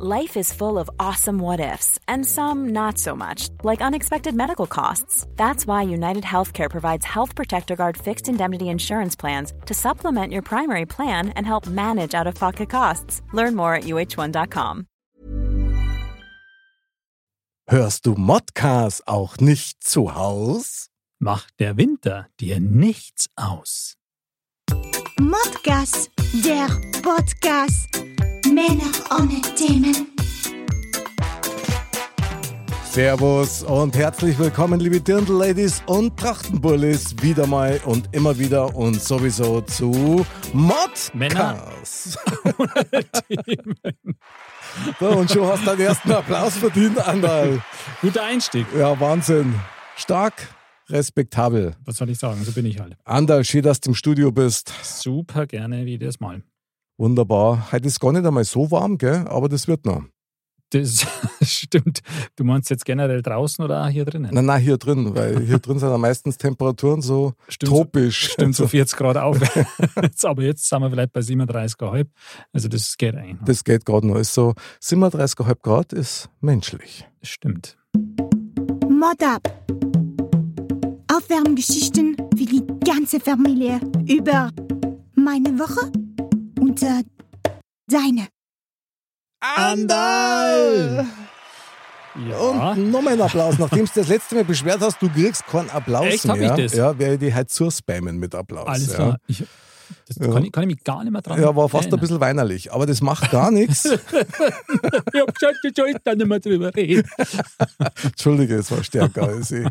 Life is full of awesome what ifs, and some not so much, like unexpected medical costs. That's why United Healthcare provides Health Protector Guard fixed indemnity insurance plans to supplement your primary plan and help manage out of pocket costs. Learn more at uh1.com. Hörst du Modcast auch nicht zu Haus? Macht der Winter dir nichts aus? Modcast, der Podcast. Männer ohne Themen. Servus und herzlich willkommen, liebe Dirndl-Ladies und Trachtenbullis, wieder mal und immer wieder und sowieso zu Modcast. Männer ohne Themen. So, und schon hast du den ersten Applaus verdient, Andal. Guter Einstieg. Ja, Wahnsinn. Stark, respektabel. Was soll ich sagen? So bin ich halt. Andal, schön, dass du im Studio bist. Super gerne jedes Mal. Wunderbar. Heute ist gar nicht einmal so warm, gell? aber das wird noch. Das stimmt. Du meinst jetzt generell draußen oder auch hier drinnen? Nein, nein, hier drin, weil hier drin sind ja meistens Temperaturen so stimmt, tropisch. Stimmt, so 40 Grad aufwärts. aber jetzt sind wir vielleicht bei 37,5. Also das geht. Noch. Das geht gerade noch. Ist so 37,5 Grad ist menschlich. Stimmt. Mod up. Aufwärmgeschichten für die ganze Familie über meine Woche und äh, deine. Andal! Ja. Und nochmal ein Applaus. Nachdem du das letzte Mal beschwert hast, du kriegst keinen Applaus Echt, mehr. hab ich das? Ja, werde ich die halt zuspammen mit Applaus. Alles ja. klar. Ich, das Ja. kann, ich, kann ich mich gar nicht mehr dran Ja, war fast ein bisschen weinerlich, aber das macht gar nichts. Ich hab gesagt, ich soll da nicht mehr drüber reden. Entschuldige, es war stärker als ich.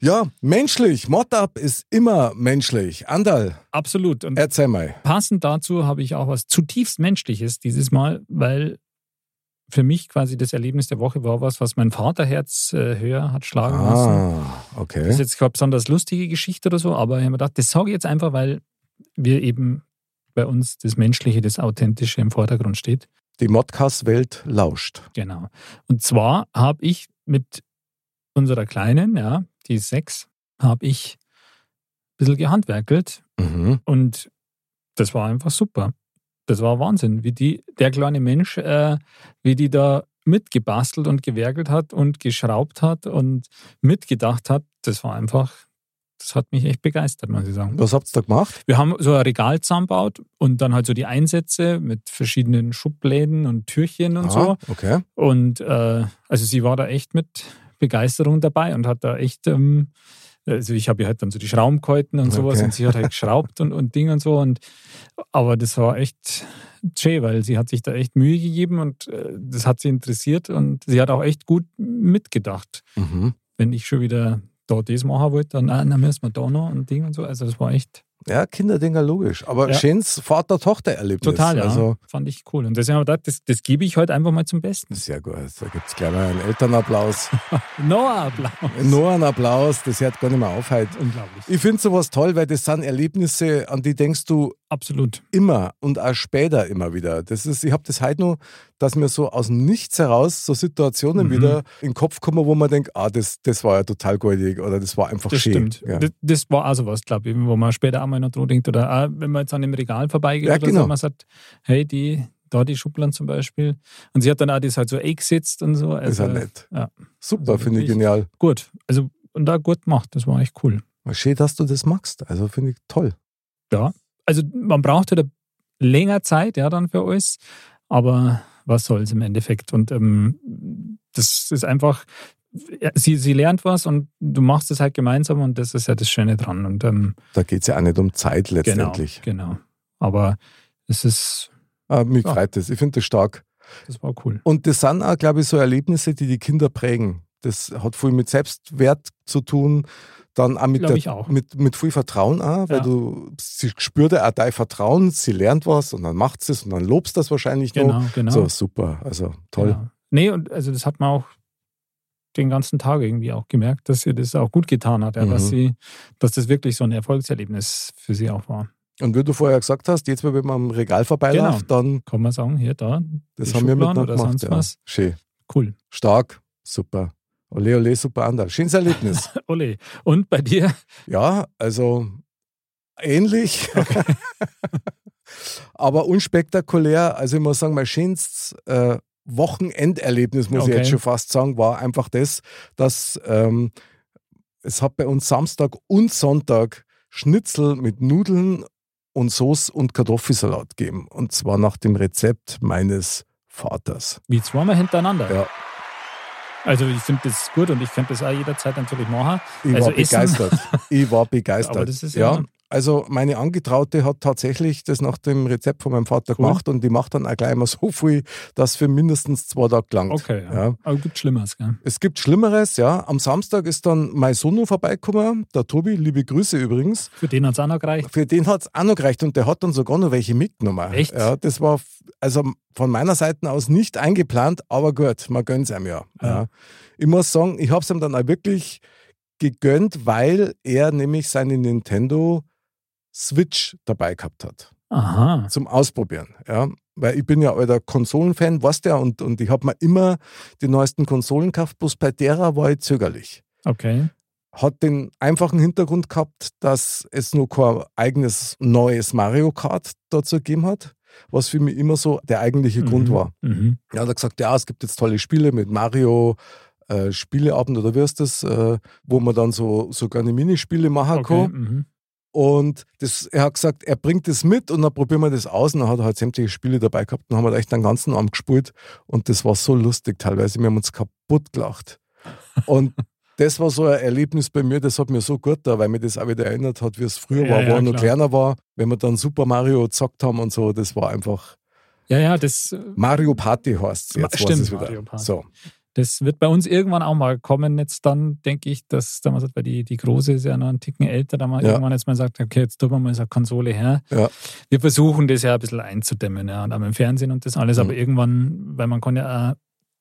Ja, menschlich. Mod-Up ist immer menschlich. Andal, Absolut. Und erzähl mal. passend dazu habe ich auch was zutiefst Menschliches dieses Mal, weil für mich quasi das Erlebnis der Woche war was, was mein Vaterherz äh, höher hat schlagen lassen. Ah, Das okay. ist jetzt keine besonders lustige Geschichte oder so, aber ich habe mir gedacht, das sage ich jetzt einfach, weil wir eben bei uns das Menschliche, das Authentische im Vordergrund steht. Die Modcast-Welt lauscht. Genau. Und zwar habe ich mit unserer Kleinen, ja, die ist sechs, habe ich ein bisschen gehandwerkelt Mhm. Und das war einfach super. Das war Wahnsinn, wie die, der kleine Mensch, äh, wie die da mitgebastelt und gewerkelt hat und geschraubt hat und mitgedacht hat. Das war einfach, das hat mich echt begeistert, muss ich sagen. Was habt ihr da gemacht? Wir haben so ein Regal zusammengebaut und dann halt so die Einsätze mit verschiedenen Schubläden und Türchen und so. Ah, okay. Und äh, also sie war da echt mit Begeisterung dabei und hat da echt, ähm, also ich habe ihr halt dann so die Schrauben gehalten und sowas Okay. und sie hat halt geschraubt und, und Ding und so. Und aber das war echt schön, weil sie hat sich da echt Mühe gegeben und äh, das hat sie interessiert und sie hat auch echt gut mitgedacht. Mhm. Wenn ich schon wieder da das machen wollte, dann, ah, dann müssen wir da noch und Ding und so. Also das war echt Ja, Kinderdinger logisch. Aber Ja. schönes Vater-Tochter-Erlebnis. total, ja. Also, Fand ich cool. Und deswegen habe ich gedacht, das, das gebe ich heute einfach mal zum Besten. sehr gut. Da gibt es gleich mal einen Elternapplaus. Noah, Applaus. Nur einen Applaus, das hört gar nicht mehr auf heute. Unglaublich. Ich finde sowas toll, weil das sind Erlebnisse, an die denkst du Absolut. immer und auch später immer wieder. Das ist, ich habe das heute noch, dass mir so aus dem Nichts heraus so Situationen Mhm. wieder in den Kopf kommen, wo man denkt, ah, das, das war ja total goldig oder das war einfach Das schön. stimmt. Ja. Das, das war auch sowas, glaube ich, wo man später auch mal noch dran denkt. Oder auch, wenn man jetzt an dem Regal vorbeigeht Ja, oder genau. so, man sagt, hey, die, da die Schubladen zum Beispiel. Und sie hat dann auch das halt so eingesetzt und so. ist Also, ja nett. ja. Super, Also finde ich genial. Gut. Also, und da gut gemacht. Das war echt cool. Schön, dass du das magst. Also finde ich toll. Ja. Also, man braucht halt länger Zeit, ja, dann für alles. Aber was soll's im Endeffekt? Und ähm, das ist einfach, sie, sie lernt was und du machst es halt gemeinsam und das ist ja das Schöne dran. Und ähm, Da geht es ja auch nicht um Zeit genau, letztendlich. genau. Aber es ist, Ah, mich Ja. freut das. Ich finde das stark. das war cool. Und das sind auch, glaube ich, so Erlebnisse, die die Kinder prägen. Das hat viel mit Selbstwert zu tun, dann auch mit, der, auch. mit, mit viel Vertrauen auch, weil Ja. du, sie spürt ja auch dein Vertrauen, sie lernt was und dann macht sie es und dann lobst das wahrscheinlich noch. Genau, genau. So, super, also toll. Genau. Nee, und also das hat man auch den ganzen Tag irgendwie auch gemerkt, dass sie das auch gut getan hat, ja, Mhm. dass sie, dass das wirklich so ein Erfolgserlebnis für sie auch war. Und wie du vorher gesagt hast, jetzt, wenn man am Regal vorbeiläuft, dann, Kann man sagen, hier, da, das haben wir Schubladen miteinander oder gemacht. Ja. was. Schön. cool. Stark, super. Ole, ole, super Andal. Schönes Erlebnis. Ole. Und bei dir? ja, also ähnlich. Aber unspektakulär. Also ich muss sagen, mein schönstes äh, Wochenenderlebnis, muss ich Okay. jetzt schon fast sagen, war einfach das, dass ähm, es hat bei uns Samstag und Sonntag Schnitzel mit Nudeln und Sauce und Kartoffelsalat gegeben. Und zwar nach dem Rezept meines Vaters. Wie zweimal hintereinander. Ja, Also ich finde das gut und ich könnte das auch jederzeit natürlich machen. ich Also war Essen- begeistert. Ich war begeistert. Aber das ist ja- Also meine Angetraute hat tatsächlich das nach dem Rezept von meinem Vater Cool. gemacht und die macht dann auch gleich mal so viel, dass für mindestens zwei Tage langt. Okay, ja. Ja. Aber gibt Schlimmeres, gell? Es gibt Schlimmeres, ja. Am Samstag ist dann mein Sohn vorbeigekommen, der Tobi, liebe Grüße übrigens. Für den hat es auch noch gereicht. Für den hat es auch noch gereicht und der hat dann sogar noch welche mitgenommen. Echt? Ja, das war also von meiner Seite aus nicht eingeplant, aber gut, man gönnt es einem ja. Ja. ja. Ich muss sagen, ich habe es ihm dann auch wirklich gegönnt, weil er nämlich seine Nintendo Switch dabei gehabt hat Aha. zum Ausprobieren. Ja. Weil ich bin ja alter Konsolenfan, weißt du ja, und, und ich habe mir immer die neuesten Konsolen gekauft, bloß bei derer war ich zögerlich. Okay. Hat den einfachen Hintergrund gehabt, dass es nur kein eigenes neues Mario Kart dazu gegeben hat, was für mich immer so der eigentliche Grund Mhm. war. Mhm. Er hat gesagt, ja, es gibt jetzt tolle Spiele mit Mario, äh, Spieleabend oder wie ist das, äh, wo man dann so sogar eine Minispiele machen Okay. kann. Mhm. Und das, er hat gesagt, er bringt das mit und dann probieren wir das aus. Und dann hat er halt sämtliche Spiele dabei gehabt und haben wir echt den ganzen Abend gespielt. Und das war so lustig teilweise. Wir haben uns kaputt gelacht. Und das war so ein Erlebnis bei mir, das hat mir so gut da, weil mir das auch wieder erinnert hat, wie es früher Ja, war, wo ja, er noch kleiner war. Wenn wir dann Super Mario gezockt haben und so, das war einfach Ja, ja, das, äh, Mario Party heißt Ma- jetzt. stimmt, es wieder. Mario Party. So. Das wird bei uns irgendwann auch mal kommen. Jetzt dann denke ich, dass damals, weil die, die Große ist ja noch einen Ticken älter, da mal Ja. irgendwann jetzt mal sagt, okay, jetzt tun wir mal so eine Konsole her. Ja. Wir versuchen das ja ein bisschen einzudämmen, ja, und auch im Fernsehen und das alles, aber Mhm. irgendwann, weil man kann ja auch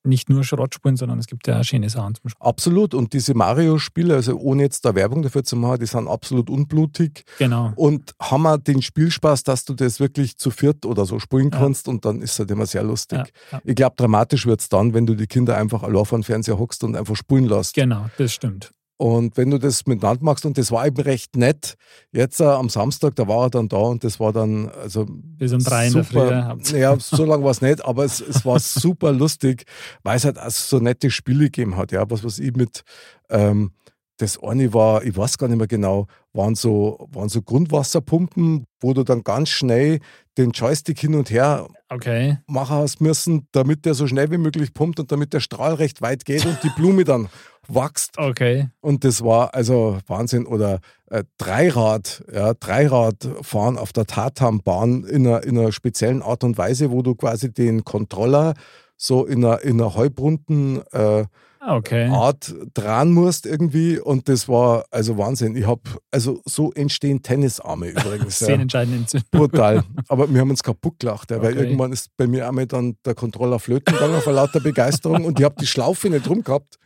nicht nur Schrott spielen, sondern es gibt ja auch schöne Sachen zum Spielen. Absolut. Und diese Mario-Spiele, also ohne jetzt da Werbung dafür zu machen, die sind absolut unblutig. Genau. und haben wir den Spielspaß, dass du das wirklich zu viert oder so spielen Ja. kannst und dann ist es halt immer sehr lustig. Ja, ja. Ich glaube, dramatisch wird es dann, wenn du die Kinder einfach allein vor den Fernseher hockst und einfach spulen lässt. Genau, das stimmt. Und wenn du das miteinander machst, und das war eben recht nett, jetzt äh, am Samstag, da war er dann da und das war dann, also Bis um drei in der Früh. super. Ja, so lange war es nicht, aber es, es war super lustig, weil es halt auch so nette Spiele gegeben hat. Ja, was was ich mit, ähm, das eine war, ich weiß gar nicht mehr genau, waren so, waren so Grundwasserpumpen, wo du dann ganz schnell den Joystick hin und her Okay. machen hast müssen, damit der so schnell wie möglich pumpt und damit der Strahl recht weit geht und die Blume dann wächst. Okay. Und das war also Wahnsinn. Oder äh, Dreirad, ja, Dreirad fahren auf der Tatanbahn in einer, in einer speziellen Art und Weise, wo du quasi den Controller so in einer, in einer halbrunden äh, Okay. Art dran musst irgendwie. Und das war also Wahnsinn. Ich habe, also so entstehen Tennisarme übrigens. Zehn ja. Brutal. Aber wir haben uns kaputt gelacht, ja, weil Okay. irgendwann ist bei mir einmal dann der Controller flöten gegangen vor lauter Begeisterung und ich habe die Schlaufe nicht rum gehabt.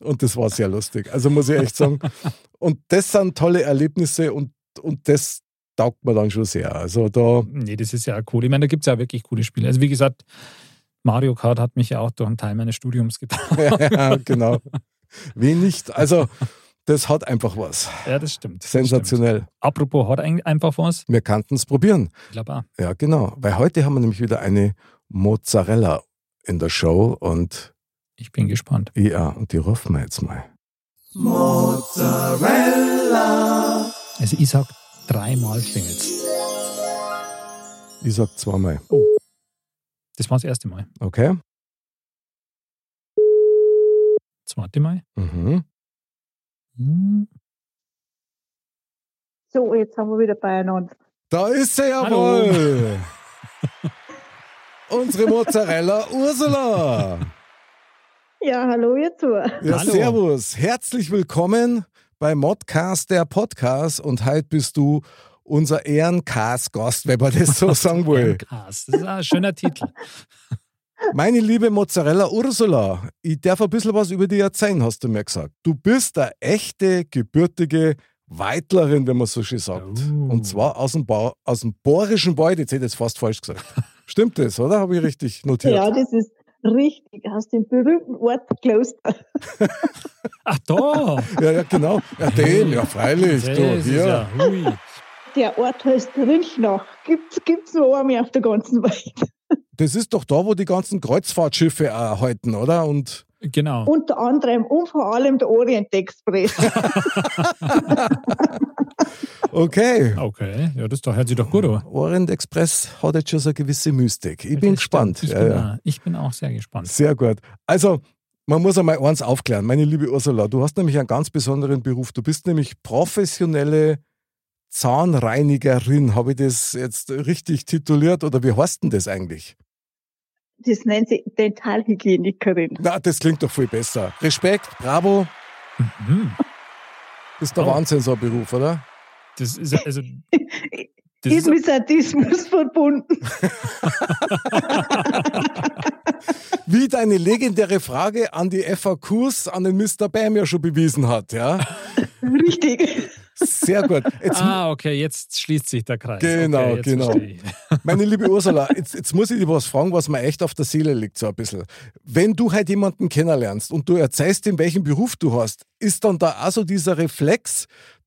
Und das war sehr lustig. Also muss ich echt sagen. Und das sind tolle Erlebnisse und, und das taugt mir dann schon sehr. Also da, Nee, das ist ja cool. Ich meine, da gibt es ja wirklich coole Spiele. Also wie gesagt, Mario Kart hat mich ja auch durch einen Teil meines Studiums getragen. ja, genau. Wie nicht? Also, das hat einfach was. Ja, das stimmt. Das Stimmt. Sensationell. Apropos hat einfach was. Wir könnten es probieren. Ich glaube auch. Ja, genau. Weil heute haben wir nämlich wieder eine Mozzarella in der Show und Ich bin gespannt. ja, und die rufen wir jetzt mal. Also ich sag dreimal klingelt's. Ich sag zweimal. Das war das erste Mal. Okay? Zweite Mal. Mhm. Hm. So, jetzt haben wir wieder beieinander. Da ist sie jawohl! Unsere Mozzarella Ursula! Ja, hallo ihr zwei. Ja, Hallo. servus. Herzlich willkommen bei Modcast, der Podcast. Und heute bist du unser Ehrencast-Gast, wenn man das so sagen will. Cast. Das ist ein schöner Titel. Meine liebe Mozzarella Ursula, ich darf ein bisschen was über dich erzählen, hast du mir gesagt. Du bist eine echte, gebürtige Weitlerin, wenn man so schön sagt. Oh. Und zwar aus dem, ba aus dem Bohrischen Wald. Jetzt hätte ich es fast falsch gesagt. Stimmt das, oder? Habe ich richtig notiert? Ja, das ist richtig. Aus dem berühmten Ort Kloster. Ach da. Ja, ja, genau. Ja, den, ja, freilich. Das Du, ist hier. ja, hui. Der Ort heißt Rinchnach. Gibt's, gibt's noch einmal auf der ganzen Welt. Das ist doch da, wo die ganzen Kreuzfahrtschiffe auch halten, oder? Und Genau. Unter anderem und vor allem der Orient Express. okay. Okay, ja, das doch, hört sich doch gut an. Orient Express hat jetzt schon so eine gewisse Mystik. Ich bin Das gespannt. stimmt. Ich, Ja, bin ja. Auch, ich bin auch sehr gespannt. Sehr gut. Also, man muss einmal eins aufklären. Meine liebe Ursula, du hast nämlich einen ganz besonderen Beruf. Du bist nämlich professionelle Zahnreinigerin. Habe ich das jetzt richtig tituliert oder wie heißt denn das eigentlich? Das nennt sie Dentalhygienikerin. Na, das klingt doch viel besser. Respekt, bravo. Mhm. Ist der Oh. Wahnsinn, so ein Beruf, oder? Das ist also. Das ist ist, mit Sadismus verbunden. Wie deine legendäre Frage an die FAQs an den Mr. Bam ja schon bewiesen hat, ja? Richtig. Sehr gut. Jetzt, ah, okay, jetzt schließt sich der Kreis. Genau, okay, genau. Meine liebe Ursula, jetzt, jetzt muss ich dich was fragen, was mir echt auf der Seele liegt, so ein bisschen. Wenn du halt jemanden kennenlernst und du erzählst ihm, welchen Beruf du hast, ist dann da auch so dieser Reflex,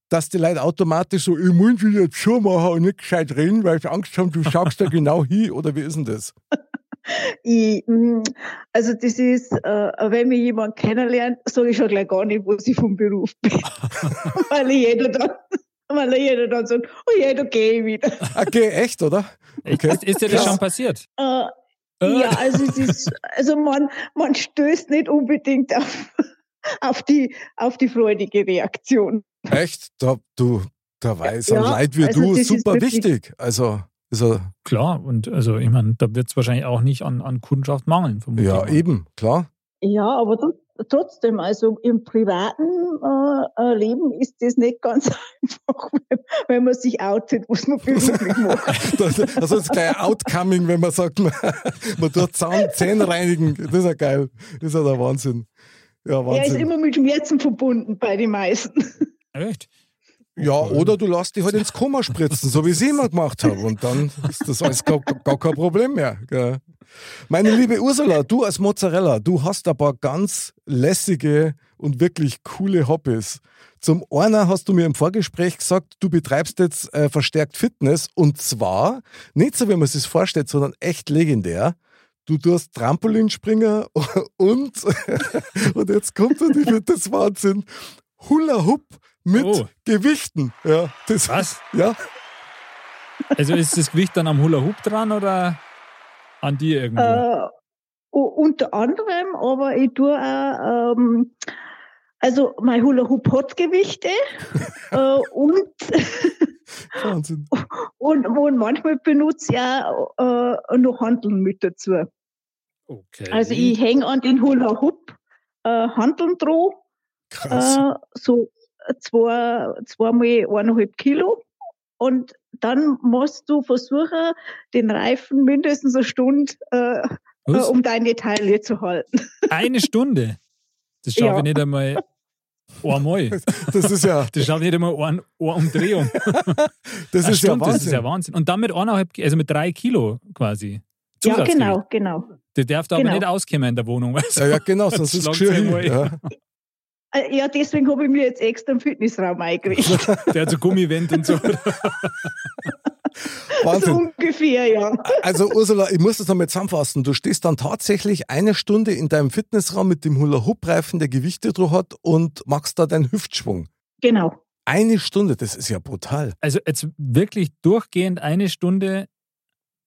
dass die Leute automatisch so, ich muss dich jetzt schon machen und nicht gescheit reden, weil sie Angst haben, du sagst da genau hin, oder wie ist denn das? Ich, mm, also das ist, äh, wenn mich jemand kennenlernt, sage ich schon gleich gar nicht, was ich vom Beruf bin. weil jeder dann, weil jeder dann sagt, oh ja, da gehe ich wieder. Okay, echt, oder? Okay. Ist, ist dir das Krass. schon passiert? Äh, Äh. ja, also es ist, also man, man stößt nicht unbedingt auf, auf die, auf die freudige Reaktion. Echt? Da, du, da weiß ein Ja, Leid wie also du super wirklich- wichtig. Also, also Klar, und also ich meine, da wird es wahrscheinlich auch nicht an, an Kundschaft mangeln, vermutlich. ja, mal. eben, klar. Ja, aber tr- trotzdem, also im privaten äh, äh, Leben ist das nicht ganz einfach, wenn, wenn man sich outet, was man beruflich macht. Das, also das ist gleich ein Outcoming, wenn man sagt, man, man tut Zahn, Zähne reinigen. Das ist ja geil. Das ist ja der Wahnsinn. Ja, Er ist Wahnsinn. immer mit Schmerzen verbunden bei den meisten. Echt? Ja, oder du lässt dich halt ins Koma spritzen, so wie ich es immer gemacht habe. Und dann ist das alles gar, gar kein Problem mehr. Gell. Meine liebe Ursula, du als Mozzarella, du hast ein paar ganz lässige und wirklich coole Hobbys. Zum einen hast du mir im Vorgespräch gesagt, du betreibst jetzt äh, verstärkt Fitness und zwar nicht so, wie man es sich vorstellt, sondern echt legendär. Du tust Trampolinspringer und, und jetzt kommt ich finde das Wahnsinn. Hula Hoop mit Oh. Gewichten. Ja, das, Was? Ja, Also ist das Gewicht dann am Hula Hoop dran oder an dir irgendwo? Äh, unter anderem, aber ich tue auch, ähm, also mein Hula Hoop hat Gewichte äh, und, Wahnsinn. und, und manchmal benutze ich auch äh, noch Handeln mit dazu. okay. Also ich hänge an den Hula Hoop äh, Handeln dran, Krass. äh, so zwei, zweimal eineinhalb Kilo. Und dann musst du versuchen, den Reifen mindestens eine Stunde äh, äh, um deine Taille zu halten. Eine Stunde? Das schaffe Ja. ich nicht einmal einmal. Das ist ja, Das schaffe ich nicht einmal eine, eine Umdrehung. das ist ja Stunde, das ist Wahnsinn. ja Wahnsinn. Und dann mit eineinhalb, also mit drei Kilo quasi. Ja, genau, genau. Der darf da aber Genau. nicht auskommen in der Wohnung. weißt du? Ja, ja, genau, sonst ist einmal. Ja. Äh, Ja, deswegen habe ich mir jetzt extra einen Fitnessraum eingerichtet. Der hat so Gummiwände und so. so Wahnsinn. ungefähr, ja. Also Ursula, ich muss das nochmal zusammenfassen. Du stehst dann tatsächlich eine Stunde in deinem Fitnessraum mit dem Hula-Hoop-Reifen, der Gewichte drauf hat und machst da deinen Hüftschwung. Genau. Eine Stunde, das ist ja brutal. Also jetzt wirklich durchgehend eine Stunde.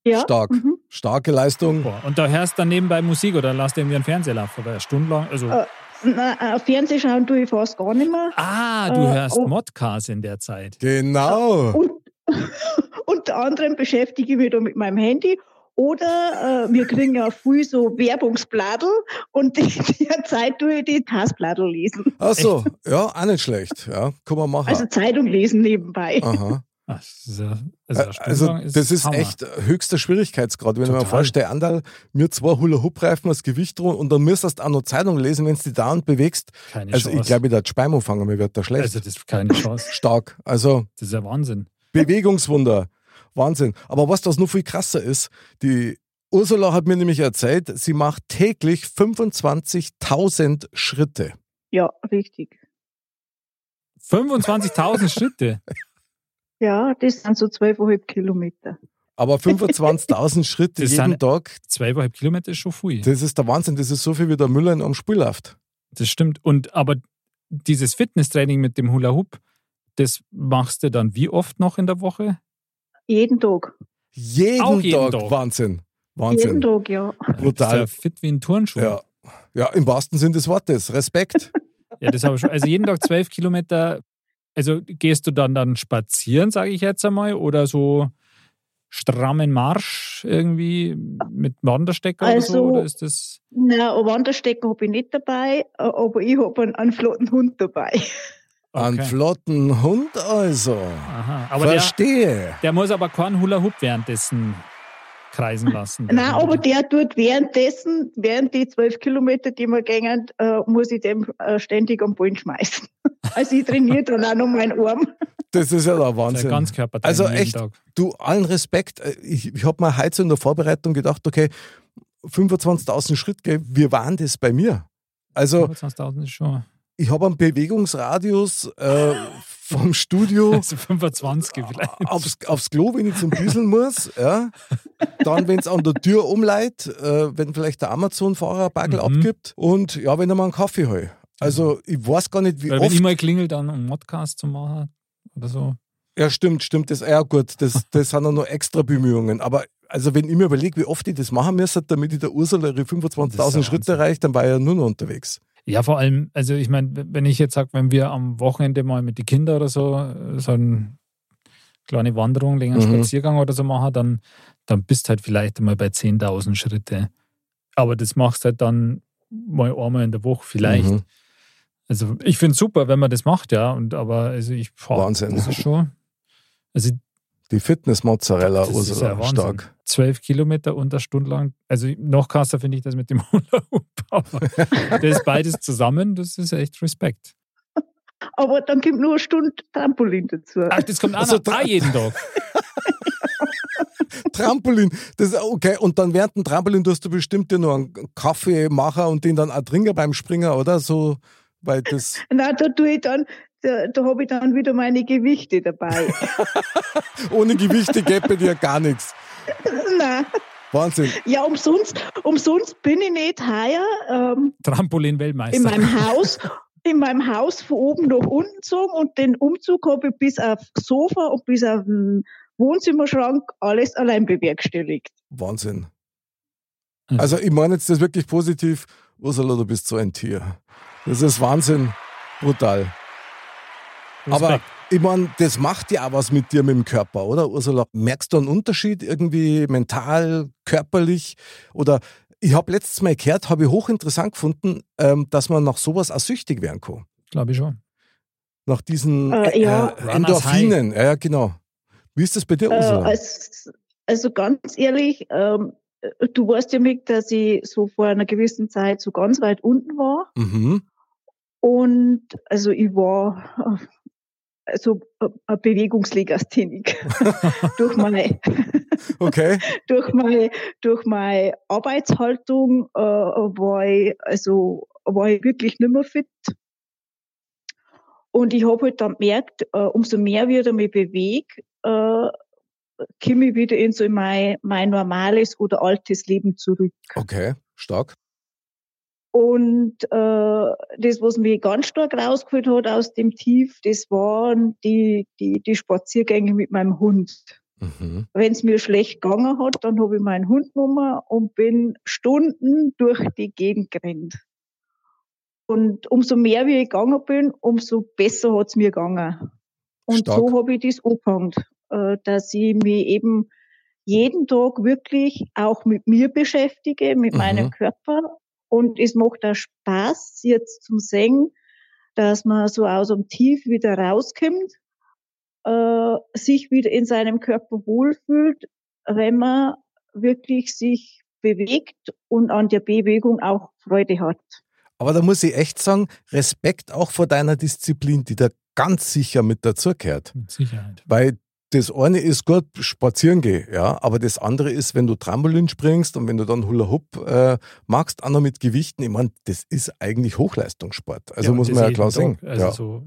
Ja. Stark. Mhm. Starke Leistung. Und da hörst du dann nebenbei Musik oder lässt irgendwie einen Fernseher laufen, aber eine Stunde lang. Also, Äh, Na, äh, Fernsehen schauen tue ich fast gar nicht mehr. ah, du äh, hörst oh. Modcast in der Zeit. Genau. Und unter anderem beschäftige ich mich da mit meinem Handy. Oder äh, wir kriegen ja viel so Werbungsbladel und in der Zeit tue ich die Taskbladel lesen. Ach so, ja, auch nicht schlecht. Ja, kann man machen. Also Zeitung lesen nebenbei. Aha. Ach, das ist ja, also, Also das ist Hammer. echt höchster Schwierigkeitsgrad. Wenn ich mir Total. vorstelle, Andal, mir zwei Hula-Hoop-Reifen als Gewicht drum und dann müsstest du auch noch Zeitung lesen, wenn du die dauernd bewegst. Keine Also ich Chance. glaube, ich darf Speim anfangen, mir wird da schlecht. also das ist keine Chance. Stark. Also Das ist ja Wahnsinn. Bewegungswunder. Wahnsinn. Aber was das noch viel krasser ist, die Ursula hat mir nämlich erzählt, sie macht täglich 25.000 Schritte. Ja, richtig. 25.000 Schritte. Ja, das sind so zwölfeinhalb Kilometer. Aber 25.000 Schritte Das jeden sind- Tag, Zweieinhalb Kilometer ist schon viel. das ist der Wahnsinn. Das ist so viel, wie der Müller in einem Spiel läuft. Das stimmt. Und aber dieses Fitnesstraining mit dem Hula Hoop, das machst du dann wie oft noch in der Woche? Jeden Tag. Jeden, Auch jeden Tag. Tag. Wahnsinn. Jeden Wahnsinn. Tag, ja. Brutal. ja fit wie ein Turnschuh. Ja. ja, im wahrsten Sinn des Wortes. Respekt. Ja, das habe ich schon. Also jeden Tag zwölf Kilometer. Also gehst du dann dann spazieren, sage ich jetzt einmal, oder so strammen Marsch irgendwie mit Wanderstecker oder so? Also- Oder ist das. Na, ein Wanderstecker habe ich nicht dabei, aber ich habe einen, einen flotten Hund dabei. Einen Okay. flotten Hund also. Aha. Aber der, Verstehe. der muss aber keinen Hula Hoop währenddessen kreisen lassen. Nein, aber der tut währenddessen, während die zwölf Kilometer, die wir gehen, äh, muss ich dem äh, ständig am Ballen schmeißen. Also ich trainiere dann auch noch meinen Arm. Das ist ja der Das ist Wahnsinn. ja ganz Körpertraining Also jeden echt, Tag. Du, allen Respekt. Äh, Ich, ich habe mir heute so in der Vorbereitung gedacht, okay, 25.000 Schritt, gell, wie waren das bei mir? Also, 25.000 ist schon. Ich habe einen Bewegungsradius äh, vom Studio Also 25 vielleicht. aufs, aufs Klo, wenn ich zum Dieseln muss. Ja. Dann, wenn es an der Tür umleitet, äh, wenn vielleicht der Amazon-Fahrer ein Bagel Mhm. abgibt. Und ja, wenn er mal einen Kaffee holt. Also, ich weiß gar nicht, wie Weil wenn oft. ich mal klingel, dann um Modcast zu machen oder so. Ja, stimmt, stimmt. Das, ja, gut, das, das sind auch noch extra Bemühungen. Aber also, wenn ich mir überlege, wie oft ich das machen müsste, damit ich der Ursula ihre Das ist 25.000 ja Schritte erreicht, dann war ich ja nur noch unterwegs. Ja, vor allem, also ich meine, wenn ich jetzt sage, wenn wir am Wochenende mal mit den Kindern oder so, äh, so eine kleine Wanderung, längeren Mhm. Spaziergang oder so machen, dann, dann bist halt vielleicht mal bei 10.000 Schritte. Aber das machst halt dann mal einmal in der Woche vielleicht. Mhm. Also ich finde es super, wenn man das macht, ja. Und aber also ich boah, Wahnsinn. Das ist schon. Also Die Fitness-Mozzarella, ist Ursula, ja stark. Zwölf Kilometer und eine Stunde lang. Also noch krasser finde ich das mit dem Hula Hoop. Das beides zusammen, das ist echt Respekt. Aber dann kommt nur eine Stunde Trampolin dazu. Ach, das kommt auch, Also noch, auch jeden Tag. Trampolin, das ist okay. Und dann während dem Trampolin tust du bestimmt dir noch einen Kaffee machen und den dann auch trinken beim Springer, oder? So, weil das. Nein, da tue ich dann, da, da habe ich dann wieder meine Gewichte dabei. Ohne Gewichte gäbe dir gar nichts. Nein. Wahnsinn. Ja, umsonst, umsonst bin ich nicht heuer ähm, Trampolin-Weltmeister. in meinem Haus, in meinem Haus von oben nach unten gezogen und den Umzug habe ich bis auf Sofa und bis auf den Wohnzimmerschrank alles allein bewerkstelligt. Wahnsinn. Also, ich meine jetzt das wirklich positiv. Ursula, du bist so ein Tier. Das ist Wahnsinn. Brutal. Aber ich meine, das macht ja auch was mit dir, mit dem Körper, oder Ursula? Merkst du einen Unterschied irgendwie mental, körperlich? Oder ich habe letztes Mal gehört, habe ich hochinteressant gefunden, ähm, dass man nach sowas auch süchtig werden kann. Glaube ich schon. Nach diesen Äh, äh, ja. äh, Endorphinen. Ja, ja, genau. Wie ist das bei dir, Äh, Ursula? als, also ganz ehrlich, ähm, du weißt ja, Mick, dass ich so vor einer gewissen Zeit so ganz weit unten war. mhm. Und also ich war äh, eine Bewegungslegasthenik durch meine Okay. durch meine durch meine Arbeitshaltung äh, war ich also war ich wirklich nicht mehr fit und ich habe halt dann gemerkt äh, umso mehr wie ich mich bewege äh, komme ich wieder in so mein mein normales oder altes Leben zurück Okay. Stark. Und äh, das, was mich ganz stark rausgeführt hat aus dem Tief, das waren die, die, die Spaziergänge mit meinem Hund. Mhm. Wenn es mir schlecht gegangen hat, dann habe ich meinen Hund genommen und bin Stunden durch die Gegend gerannt. Und umso mehr wie ich gegangen bin, umso besser hat's mir gegangen. Und Stark. so habe ich das angefangen, äh, dass ich mich eben jeden Tag wirklich auch mit mir beschäftige, mit Mhm. meinem Körper. Und es macht auch Spaß, jetzt zum Singen, dass man so aus dem Tief wieder rauskommt, äh, sich wieder in seinem Körper wohlfühlt, wenn man wirklich sich bewegt und an der Bewegung auch Freude hat. Aber da muss ich echt sagen, Respekt auch vor deiner Disziplin, die da ganz sicher mit dazugehört. Mit Sicherheit. Weil das eine ist gut, spazieren gehen, ja, aber das andere ist, wenn du Trampolin springst und wenn du dann Hula Hoop äh, magst, auch noch mit Gewichten, ich meine, das ist eigentlich Hochleistungssport. Also Ja, muss man ja klar sagen. Also ja. so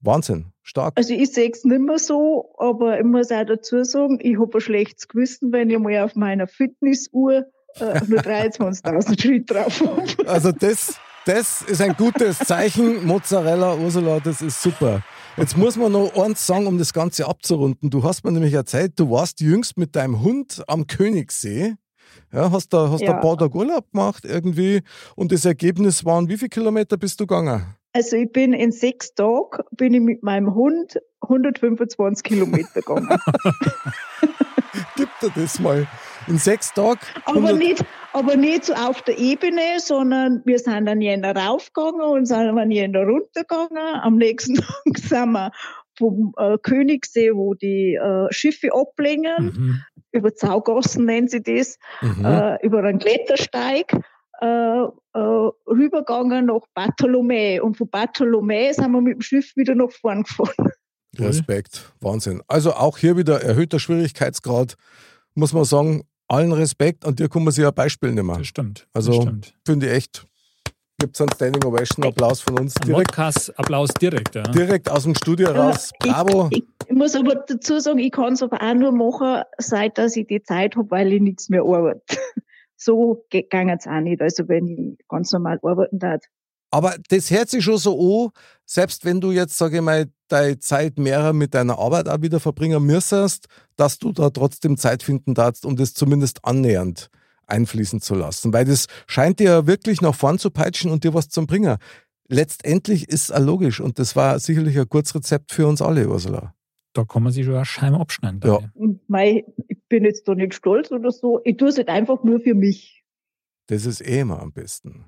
Wahnsinn, stark. Also ich sehe es nicht mehr so, aber ich muss auch dazu sagen, ich habe ein schlechtes Gewissen, wenn ich mal auf meiner Fitnessuhr äh, nur 23.000 Schritte drauf habe. Also das, das ist ein gutes Zeichen. Mozzarella, Ursula, das ist super. Jetzt muss man noch eins sagen, um das Ganze abzurunden. Du hast mir nämlich erzählt, du warst jüngst mit deinem Hund am Königssee. Ja, hast da, hast Ja. da ein paar Tage Urlaub gemacht irgendwie und das Ergebnis waren, wie viele Kilometer bist du gegangen? Also ich bin in sechs Tagen bin ich mit meinem Hund 125 Kilometer gegangen. Gib dir das mal. In sechs Tagen? Aber 100 nicht, aber nicht so auf der Ebene, sondern wir sind dann jener raufgegangen und sind dann jener runtergegangen. Am nächsten Tag sind wir vom äh, Königssee, wo die äh, Schiffe ablegen, Mhm. über Zaugassen nennen sie das, Mhm. äh, über einen Klettersteig äh, äh, rübergegangen nach Bartholomä. Und von Bartholomä sind wir mit dem Schiff wieder nach vorn gefahren. Respekt, Wahnsinn. Also auch hier wieder erhöhter Schwierigkeitsgrad, muss man sagen, allen Respekt, an dir kann man sich ein Beispiel nehmen. Das stimmt. Also finde ich echt, gibt es einen Standing Ovation, Applaus von uns Ein direkt, Podcast-Applaus direkt. Ja. direkt aus dem Studio raus. Ich- Bravo. Ich, ich muss aber dazu sagen, ich kann es aber auch nur machen, seit dass ich die Zeit habe, weil ich nichts mehr arbeite. So geht es auch nicht. Also wenn ich ganz normal arbeiten darf. Aber das hört sich schon so an, selbst wenn du jetzt, sage ich mal, deine Zeit mehr mit deiner Arbeit auch wieder verbringen müsstest, dass du da trotzdem Zeit finden darfst, um das zumindest annähernd einfließen zu lassen. Weil das scheint dir ja wirklich nach vorn zu peitschen und dir was zu bringen. Letztendlich ist es auch logisch und das war sicherlich ein Kurzrezept für uns alle, Ursula. Da kann man sich schon eine Scheibe abschneiden. Ja. mei, ich bin jetzt da nicht stolz oder so. Ich tue es halt einfach nur für mich. Das ist eh immer am besten.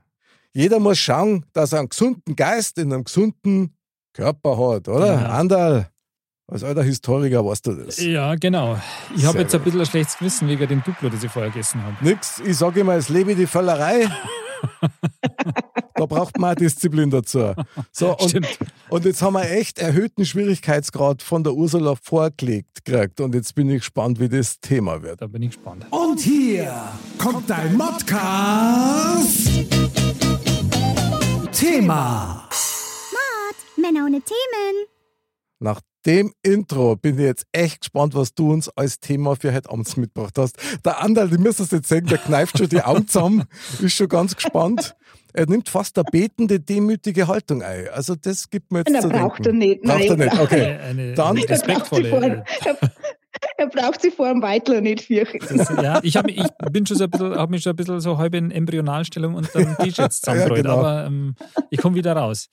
Jeder muss schauen, dass er einen gesunden Geist in einem gesunden Körper hat, oder? Ja. Andal, als alter Historiker weißt du das. Ja, genau. Ich habe jetzt ein bisschen ein schlechtes Gewissen wegen dem Duplo, das ich vorher gegessen habe. Nix, ich sage immer, es lebe die Völlerei. da braucht man auch Disziplin dazu. So, und, Stimmt. und jetzt haben wir echt erhöhten Schwierigkeitsgrad von der Ursula vorgelegt gekriegt. Und jetzt bin ich gespannt, wie das Thema wird. Da bin ich gespannt. Und hier kommt dein Modcast. Thema. Männer ohne Themen. Nach dem Intro bin ich jetzt echt gespannt, was du uns als Thema für heute Abend mitgebracht hast. Der Andal, die müsstest jetzt sehen, der kneift schon die Augen zusammen, ist schon ganz gespannt. Er nimmt fast eine betende, demütige Haltung ein. Also das gibt mir jetzt Na, zu braucht denken. er nicht. Braucht er Nein, nicht, okay. Eine, eine, Dann- respektvolle. Er, braucht sie vor dem Weitler nicht fürchten. Das, ja, ich, hab, ich bin schon so ein bisschen, habe mich schon ein bisschen so halb in Embryonalstellung unter dem Tisch jetzt zusammengerollt, Ja, genau. aber ähm, ich komme wieder raus.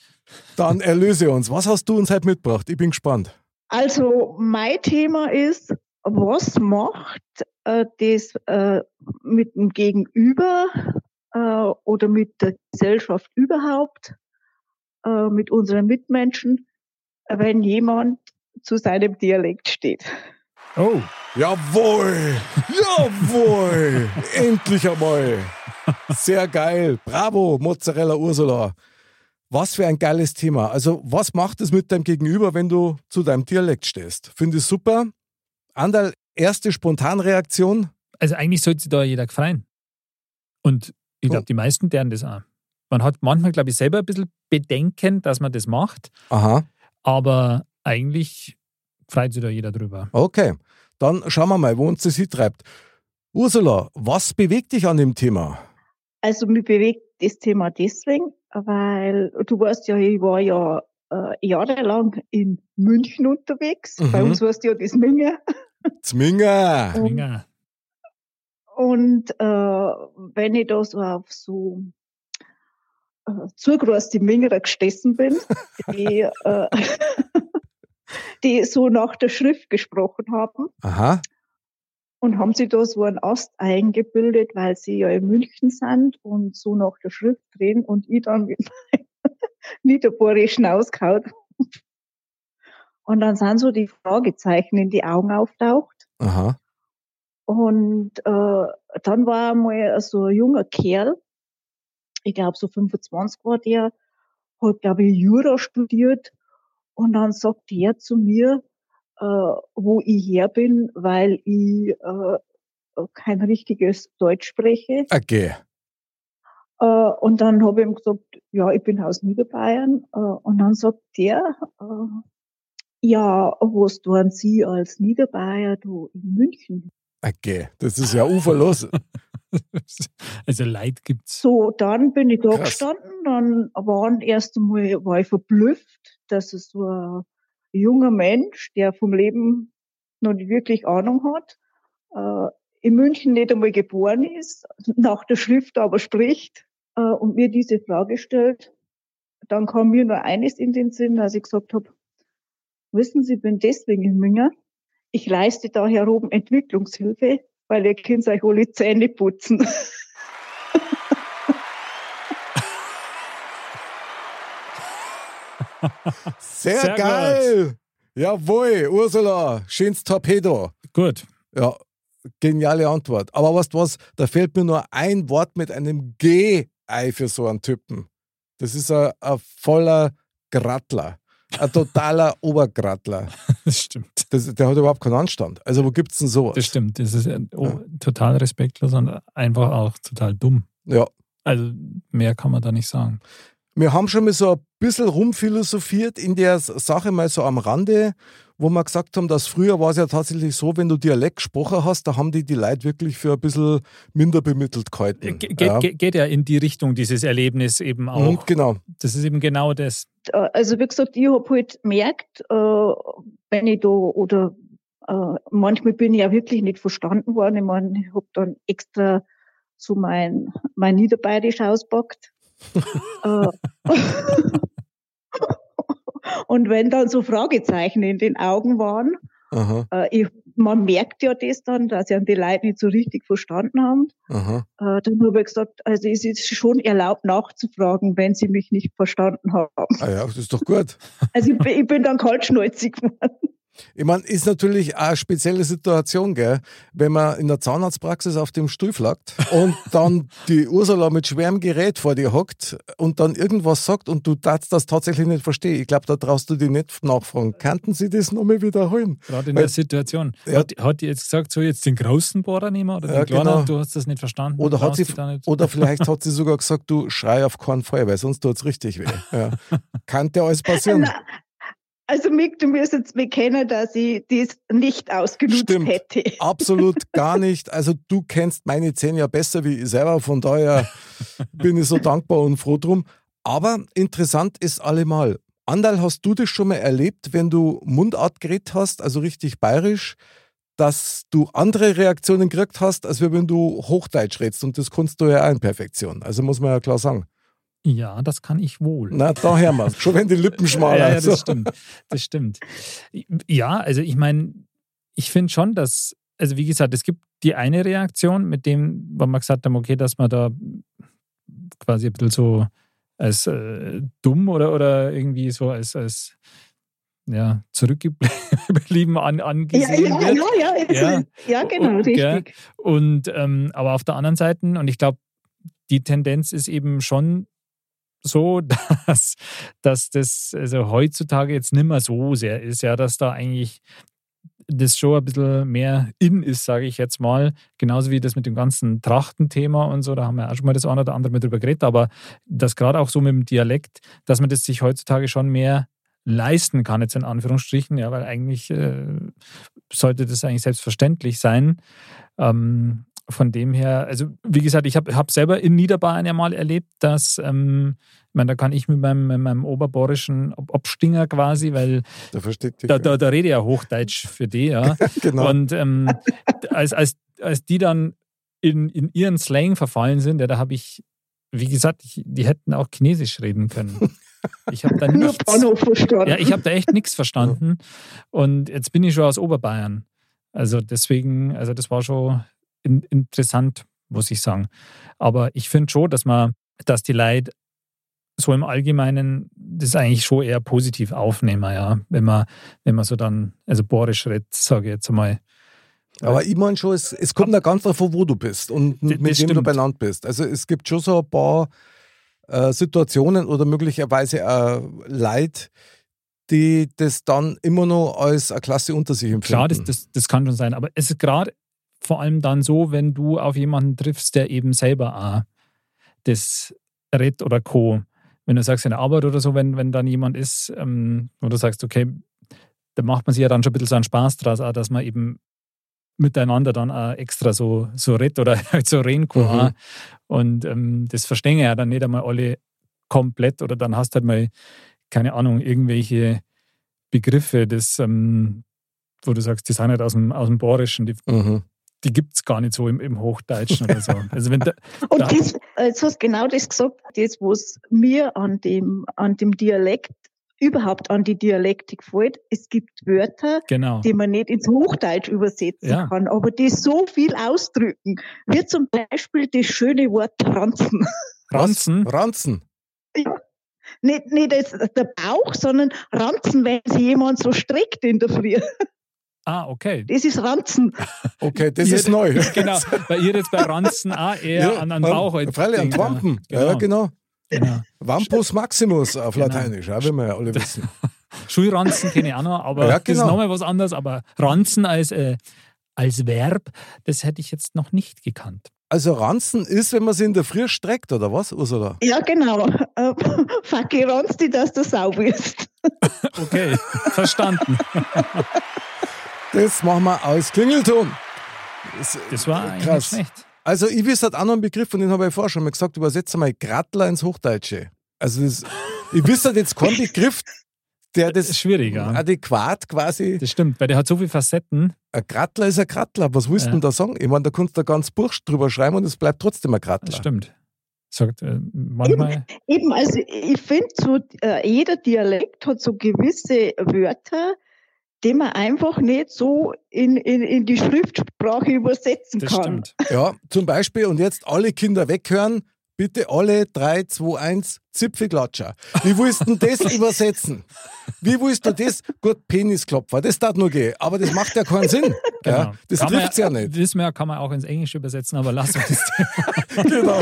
Dann erlöse uns. Was hast du uns heute mitgebracht? Ich bin gespannt. Also mein Thema ist, was macht äh, das äh, mit dem Gegenüber äh, oder mit der Gesellschaft überhaupt, äh, mit unseren Mitmenschen, wenn jemand zu seinem Dialekt steht? Oh, Jawohl! Jawohl! Endlich einmal! Sehr geil. Bravo, Mozzarella Ursula. Was für ein geiles Thema. Also, was macht es mit deinem Gegenüber, wenn du zu deinem Dialekt stehst? Finde ich super. Andal, erste Spontanreaktion. also eigentlich sollte sich da jeder gefreien. Und ich glaube, Oh. die meisten deren das auch. Man hat manchmal, glaube ich, selber ein bisschen Bedenken, dass man das macht, Aha, aber eigentlich freut sich da jeder drüber. okay. Dann schauen wir mal, wo uns das hintreibt. Ursula, was bewegt dich an dem Thema? Also mich bewegt das Thema deswegen, weil du weißt ja, ich war ja äh, jahrelang in München unterwegs. Bei Mhm. uns warst ja das Minger. Zminger! Und, Ja. und äh, wenn ich da so auf so äh, zugereiste Mingerer gestessen bin, die, äh, die so nach der Schrift gesprochen haben Aha, und haben sie da so einen Ast eingebildet, weil sie ja in München sind und so nach der Schrift drehen und ich dann mit meinem niederbohrischen ausgehaut. Und dann sind so die Fragezeichen in die Augen auftaucht. aha. Und äh, dann war mal so ein junger Kerl, ich glaube so 25 war der, hat glaube ich Jura studiert und dann sagt er zu mir, äh, wo ich her bin, weil ich äh, kein richtiges Deutsch spreche. Okay. Äh, und dann habe ich ihm gesagt, ja, ich bin aus Niederbayern. Äh, und dann sagt der, äh, ja, was tun Sie als Niederbayer du in München? Okay, das ist ja uferlos. also Leid gibt's. So, dann bin ich da Krass. gestanden, dann waren erst einmal, war ich verblüfft, dass es so ein junger Mensch, der vom Leben noch nicht wirklich Ahnung hat, äh, in München nicht einmal geboren ist, nach der Schrift aber spricht äh, und mir diese Frage stellt. Dann kam mir nur eines in den Sinn, als ich gesagt habe, wissen Sie, ich bin deswegen in München. Ich leiste da hier oben Entwicklungshilfe, weil ihr könnt euch alle Zähne putzen. Sehr, Sehr geil. Jawohl, Ursula, schönes Torpedo. Gut. Ja, geniale Antwort. Aber weißt du was, da fällt mir nur ein Wort mit einem G ein für so einen Typen. Das ist ein, ein voller Grattler. Ein totaler Obergrattler. Das stimmt. Das, der hat überhaupt keinen Anstand. Also wo gibt's denn sowas? Das stimmt. Das ist äh, oh, total respektlos und einfach auch total dumm. Ja. Also mehr kann man da nicht sagen. Wir haben schon mal so ein bisschen rumphilosophiert in der Sache mal so am Rande, wo wir gesagt haben, dass früher war es ja tatsächlich so, wenn du Dialekt gesprochen hast, da haben die die Leute wirklich für ein bisschen minder bemittelt gehalten. Ge geht, ja. ge- geht ja in die Richtung, dieses Erlebnis eben auch. Mhm, genau. Das ist eben genau das. Äh, Also wie gesagt, ich habe halt gemerkt, äh, wenn ich da oder äh, manchmal bin ich ja wirklich nicht verstanden worden. Ich meine, ich habe dann extra so mein, mein Niederbayerisch auspackt. und wenn dann so Fragezeichen in den Augen waren, äh, ich, man merkt ja das dann, dass ja die Leute nicht so richtig verstanden haben. Äh, dann habe ich gesagt, also es ist schon erlaubt nachzufragen, wenn sie mich nicht verstanden haben. Ah ja, das ist doch gut. Also ich bin, ich bin dann kaltschnäuzig geworden. Ich meine, ist natürlich eine spezielle Situation, gell? wenn man in der Zahnarztpraxis auf dem Stuhl flackt und dann die Ursula mit schwerem Gerät vor dir hockt und dann irgendwas sagt und du darfst das tatsächlich nicht verstehen. Ich glaube, da traust du dich nicht nachfragen. Kannten Sie das nochmal wiederholen? Gerade in Weil- der Situation. Ja. Hat, hat die jetzt gesagt, so jetzt den großen Bohrer nehmen oder Ja, den kleinen? genau. Du hast das nicht verstanden. Oder, hat sie, oder vielleicht hat sie sogar gesagt, du schrei auf keinen Fall, weil sonst tut's richtig weh. Ja. Kann dir alles passieren. Also Mick, du müsstest mir kennen, dass ich das nicht ausgenutzt Stimmt. hätte. Absolut gar nicht. Also du kennst meine Zähne ja besser wie ich selber, von daher bin ich so dankbar und froh drum. Aber interessant ist allemal. Andal, hast du das schon mal erlebt, wenn du Mundart geredet hast, also richtig bayerisch, dass du andere Reaktionen gekriegt hast, als wenn du Hochdeutsch redest? Und das kannst du ja auch in Perfektion. Also muss man ja klar sagen. Ja, das kann ich wohl. Na, da hören wir Schon wenn die Lippen schmaler. Ja, ja, also. das stimmt. Das stimmt. Ja, also ich meine, ich finde schon, dass, also wie gesagt, es gibt die eine Reaktion, mit dem, wo man gesagt haben, okay, dass man da quasi ein bisschen so als äh, dumm oder, oder irgendwie so als, als ja, zurückgeblieben an, Ja, angesehen ja, wird. ja, ja, Ja. ist- ja, genau, Und, richtig. Und ähm, aber auf der anderen Seite, und ich glaube, die Tendenz ist eben schon so, dass, dass das also heutzutage jetzt nicht mehr so sehr ist, ja, dass da eigentlich das schon ein bisschen mehr in ist, sage ich jetzt mal. Genauso wie das mit dem ganzen Trachtenthema und so, da haben wir auch schon mal das eine oder andere mit drüber geredet, aber das gerade auch so mit dem Dialekt, dass man das sich heutzutage schon mehr leisten kann, jetzt in Anführungsstrichen, ja, weil eigentlich äh, sollte das eigentlich selbstverständlich sein. Ähm, von dem her, also wie gesagt, ich habe hab selber in Niederbayern ja mal erlebt, dass, ähm, ich meine, da kann ich mit meinem, mit meinem oberbayerischen Ob- Obstinger quasi, weil Da versteht dich. da, da, da rede ich ja Hochdeutsch für die, ja. genau. Und ähm, als, als, als die dann in, in ihren Slang verfallen sind, ja, da habe ich, wie gesagt, ich, die hätten auch Chinesisch reden können. Ich habe da nichts. Ja, ich habe da echt nichts verstanden. Und jetzt bin ich schon aus Oberbayern. Also deswegen, also das war schon interessant, muss ich sagen. Aber ich finde schon, dass man, dass die Leute so im Allgemeinen das eigentlich schon eher positiv aufnehmen, ja. Wenn man, wenn man so dann, also bohrisch redet, sage ich jetzt mal. Aber ich meine schon, es, es kommt ja ganz davon, wo du bist und mit wem du benannt bist. Also es gibt schon so ein paar äh, Situationen oder möglicherweise auch Leid, die das dann immer noch als eine Klasse unter sich empfinden. Klar, das, das, das kann schon sein. Aber es ist gerade vor allem dann so, wenn du auf jemanden triffst, der eben selber auch das Red oder Co. Wenn du sagst, in der Arbeit oder so, wenn, wenn dann jemand ist, ähm, wo du sagst, okay, da macht man sich ja dann schon ein bisschen so einen Spaß draus, auch, dass man eben miteinander dann auch extra so, so redet oder halt so reden kann. Mhm. Und ähm, das verstehen ja dann nicht einmal alle komplett oder dann hast du halt mal, keine Ahnung, irgendwelche Begriffe, das, ähm, wo du sagst, die sind halt aus dem, aus dem Bohrischen, die, Mhm. Die gibt es gar nicht so im, im Hochdeutschen oder so. Also wenn da, Und da, das, jetzt hast du genau das gesagt, das, was mir an dem, an dem Dialekt, überhaupt an die Dialektik gefällt. Es gibt Wörter, genau. die man nicht ins Hochdeutsch übersetzen Ja. kann, aber die so viel ausdrücken, wie zum Beispiel das schöne Wort Ranzen. Ranzen, Ranzen. Nicht, nicht das, der Bauch, sondern Ranzen, wenn sich jemand so streckt in der Früh. Ah, okay. Das ist Ranzen. Okay, das Ihr- ist neu. Genau, weil ihr jetzt bei Ranzen auch eher an den Bauch als Freilich, an ja. Wampen. Ja, genau. genau. Vampus Maximus auf Genau. Lateinisch, ja, wie wir ja alle wissen. Schulranzen kenne ich auch noch, aber Ja, das ist genau. nochmal was anderes. Aber Ranzen als, äh, als Verb, das hätte ich jetzt noch nicht gekannt. Also Ranzen ist, wenn man sie in der Früh streckt, oder was, Ursula? Ja, genau. Äh, Facki ranzt die, dass du sau bist. Okay, verstanden. Das machen wir aus Klingelton. Das, Das war eigentlich Krass. nicht schlecht. also ich wüsste halt auch noch einen Begriff, von den habe ich vorher schon mal gesagt, übersetze mal Grattler ins Hochdeutsche. Also das, ich wüsste halt jetzt keinen Begriff, der Das ist das schwierig, ja. adäquat quasi. Das stimmt, weil der hat so viele Facetten. Ein Grattler ist ein Grattler. Was willst du Ja. denn da sagen? Ich meine, da kannst du ganz Buch drüber schreiben und es bleibt trotzdem ein Das Grattler. stimmt. Sagt äh, manchmal. Eben, also ich finde, so, äh, jeder Dialekt hat so gewisse Wörter, die man einfach nicht so in, in, in die Schriftsprache übersetzen Das kann. stimmt. Ja, zum Beispiel, und jetzt alle Kinder weghören, bitte alle 3, 2, 1, Zipfelklatscher. Wie willst du denn das übersetzen? Wie willst du das? Gut, Penisklopfer, das darf nur gehen, aber das macht ja keinen Sinn. Ja, Genau. das Kann man trifft's ja nicht. Wir ja, kann man auch ins Englische übersetzen, aber lass uns das genau.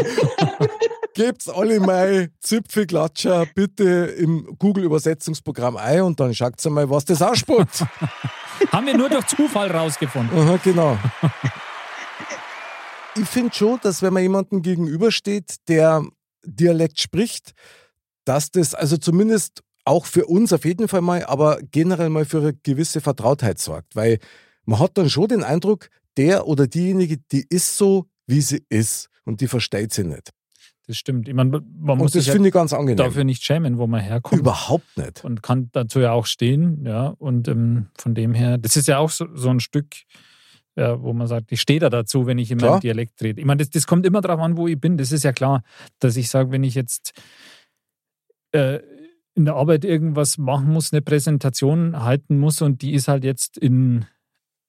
Gebt's alle mal Zipfelklatscher bitte im Google-Übersetzungsprogramm ein und dann schaut's mal, was das ausspuckt. Haben wir nur durch Zufall rausgefunden. Aha, genau. Ich finde schon, dass wenn man jemandem gegenübersteht, der Dialekt spricht, dass das also zumindest auch für uns auf jeden Fall mal, aber generell mal für eine gewisse Vertrautheit sorgt. Weil man hat dann schon den Eindruck, der oder diejenige, die ist so, wie sie ist und die versteht sie nicht. Das stimmt. Ich meine, man muss Und das sich ja finde ich ganz angenehm. dafür nicht schämen, wo man herkommt. Überhaupt nicht. und kann dazu ja auch stehen. Ja, und ähm, von dem her, das ist ja auch so, so ein Stück, ja, wo man sagt, ich stehe da dazu, wenn ich in meinem Dialekt rede. Ich meine, das, das kommt immer darauf an, wo ich bin. Das ist ja klar, dass ich sage, wenn ich jetzt äh, in der Arbeit irgendwas machen muss, eine Präsentation halten muss und die ist halt jetzt in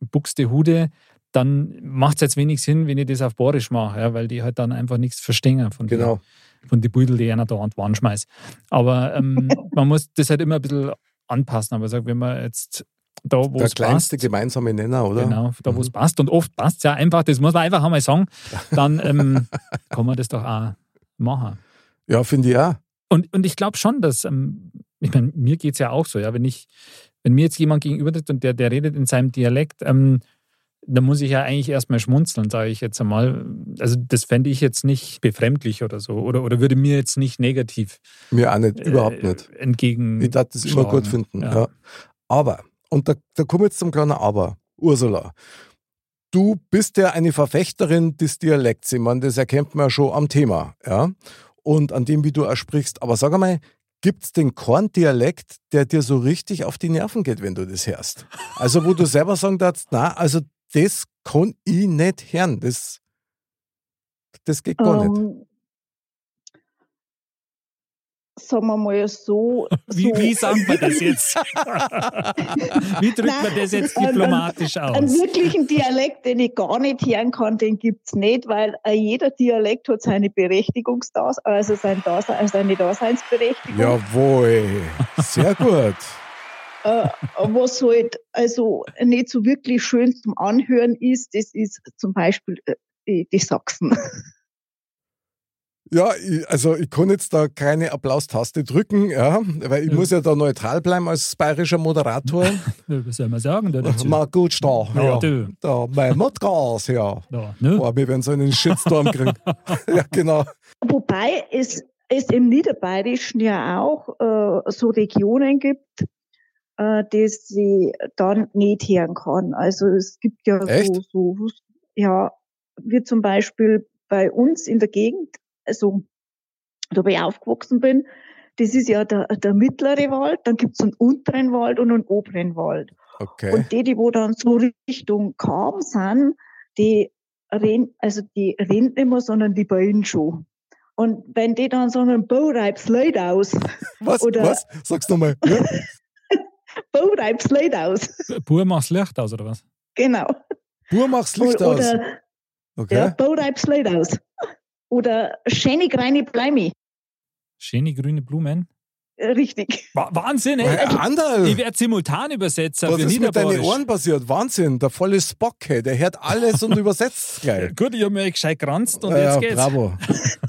Buxtehude, dann macht es jetzt wenig Sinn, wenn ich das auf Borisch mache, ja, weil die halt dann einfach nichts verstehen von den- Genau. von den Beutel, die einer da an die Wand schmeißt. Aber ähm, man muss das halt immer ein bisschen anpassen. Aber sag, wenn man jetzt da, wo Der es kleinste passt, gemeinsame Nenner, oder? genau, da wo es Mhm. passt und oft passt es ja einfach, das muss man einfach einmal sagen, dann ähm, kann man das doch auch machen. Ja, finde ich auch. Und, und ich glaube schon, dass, ähm, ich meine, mir geht es ja auch so, ja, wenn ich, wenn mir jetzt jemand gegenüber tritt und der, der redet in seinem Dialekt, ähm, da muss ich ja eigentlich erstmal schmunzeln, sage ich jetzt einmal. Also das fände ich jetzt nicht befremdlich oder so. Oder, oder würde mir jetzt nicht negativ Mir auch nicht, überhaupt äh, nicht. entgegen. Ich darf das immer gut finden. Ja. Ja. Aber, und da, da komme ich jetzt zum kleinen Aber. Ursula, du bist ja eine Verfechterin des Dialekts. Ich meine, das erkennt man ja schon am Thema. Ja? Und an dem, wie du auch sprichst. Aber sag einmal, gibt es den Korn-Dialekt, der dir so richtig auf die Nerven geht, wenn du das hörst? Also, wo du selber sagen darfst, na, also das kann ich nicht hören. Das, das geht gar nicht. Ähm, sagen wir mal so. Wie, so wie sagt man das jetzt? wie drückt man das jetzt diplomatisch Einen aus? wirklichen Dialekt, den ich gar nicht hören kann, den gibt's nicht, weil äh, jeder Dialekt hat seine Berechtigungsdas also sein Dasein, also seine Daseinsberechtigung. Jawohl. Sehr gut. Äh, was halt also nicht so wirklich schön zum Anhören ist, das ist zum Beispiel äh, die, die Sachsen. Ja, ich, also ich kann jetzt da keine Applaustaste drücken, ja, weil ich Ja. muss ja da neutral bleiben als bayerischer Moderator. Was soll man sagen da dazu? Mal gut da, Ja, ja. du. Da, mein Modcast, ja. Ja, ne? Boah, wir werden so einen Shitstorm kriegen. ja, genau. Wobei es, es im Niederbayerischen ja auch äh, so Regionen gibt, äh, die sie dann nicht hören kann. Also es gibt ja Echt? so, so, ja, wie zum Beispiel bei uns in der Gegend, also da wo ich aufgewachsen bin, das ist ja der, der mittlere Wald, dann gibt's einen unteren Wald und einen oberen Wald. Okay. Und die, die wo dann so Richtung Kam sind, die reden, also die reden nicht mehr, sondern die beiden schon. Und wenn die dann so einen Baureibs leid aus, Was? oder- Was? Sag's nochmal. Ja? Baureibs leid aus, Pur macht's Licht aus, oder was? genau. Bur mach's Licht oder, aus. Oder, Okay. ja, Baureibs leid aus. Oder schöne kleine Bleimi. Schöne grüne Blumen. Äh, Richtig. Wa- Wahnsinn, ey. Anderl, Ich werde Simultanübersetzer was für ist mit deinen. Ohren passiert? Wahnsinn, der volle Spock, hey, der hört alles und übersetzt gleich. Gut, ich habe mir gescheit geranzt und ja, jetzt geht's. bravo.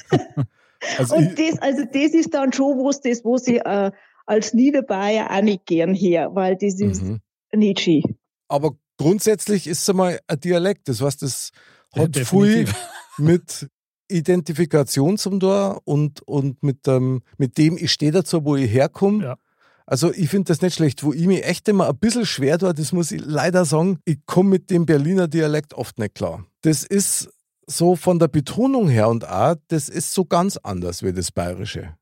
also Und ich, das, also das ist dann schon was, das, wo sie äh, als Niederbayer auch nicht gern her, weil das ist mhm. nicht schön. Aber grundsätzlich ist es einmal ein Dialekt. Das heißt, das Ja, hat viel definitiv. mit Identifikation zum Tor und, und mit, ähm, mit dem, ich stehe dazu, wo ich herkomme. Ja. Also ich finde das nicht schlecht. Wo ich mich echt immer ein bisschen schwer tue, das muss ich leider sagen, ich komme mit dem Berliner Dialekt oft nicht klar. Das ist so von der Betonung her und auch, das ist so ganz anders wie das Bayerische.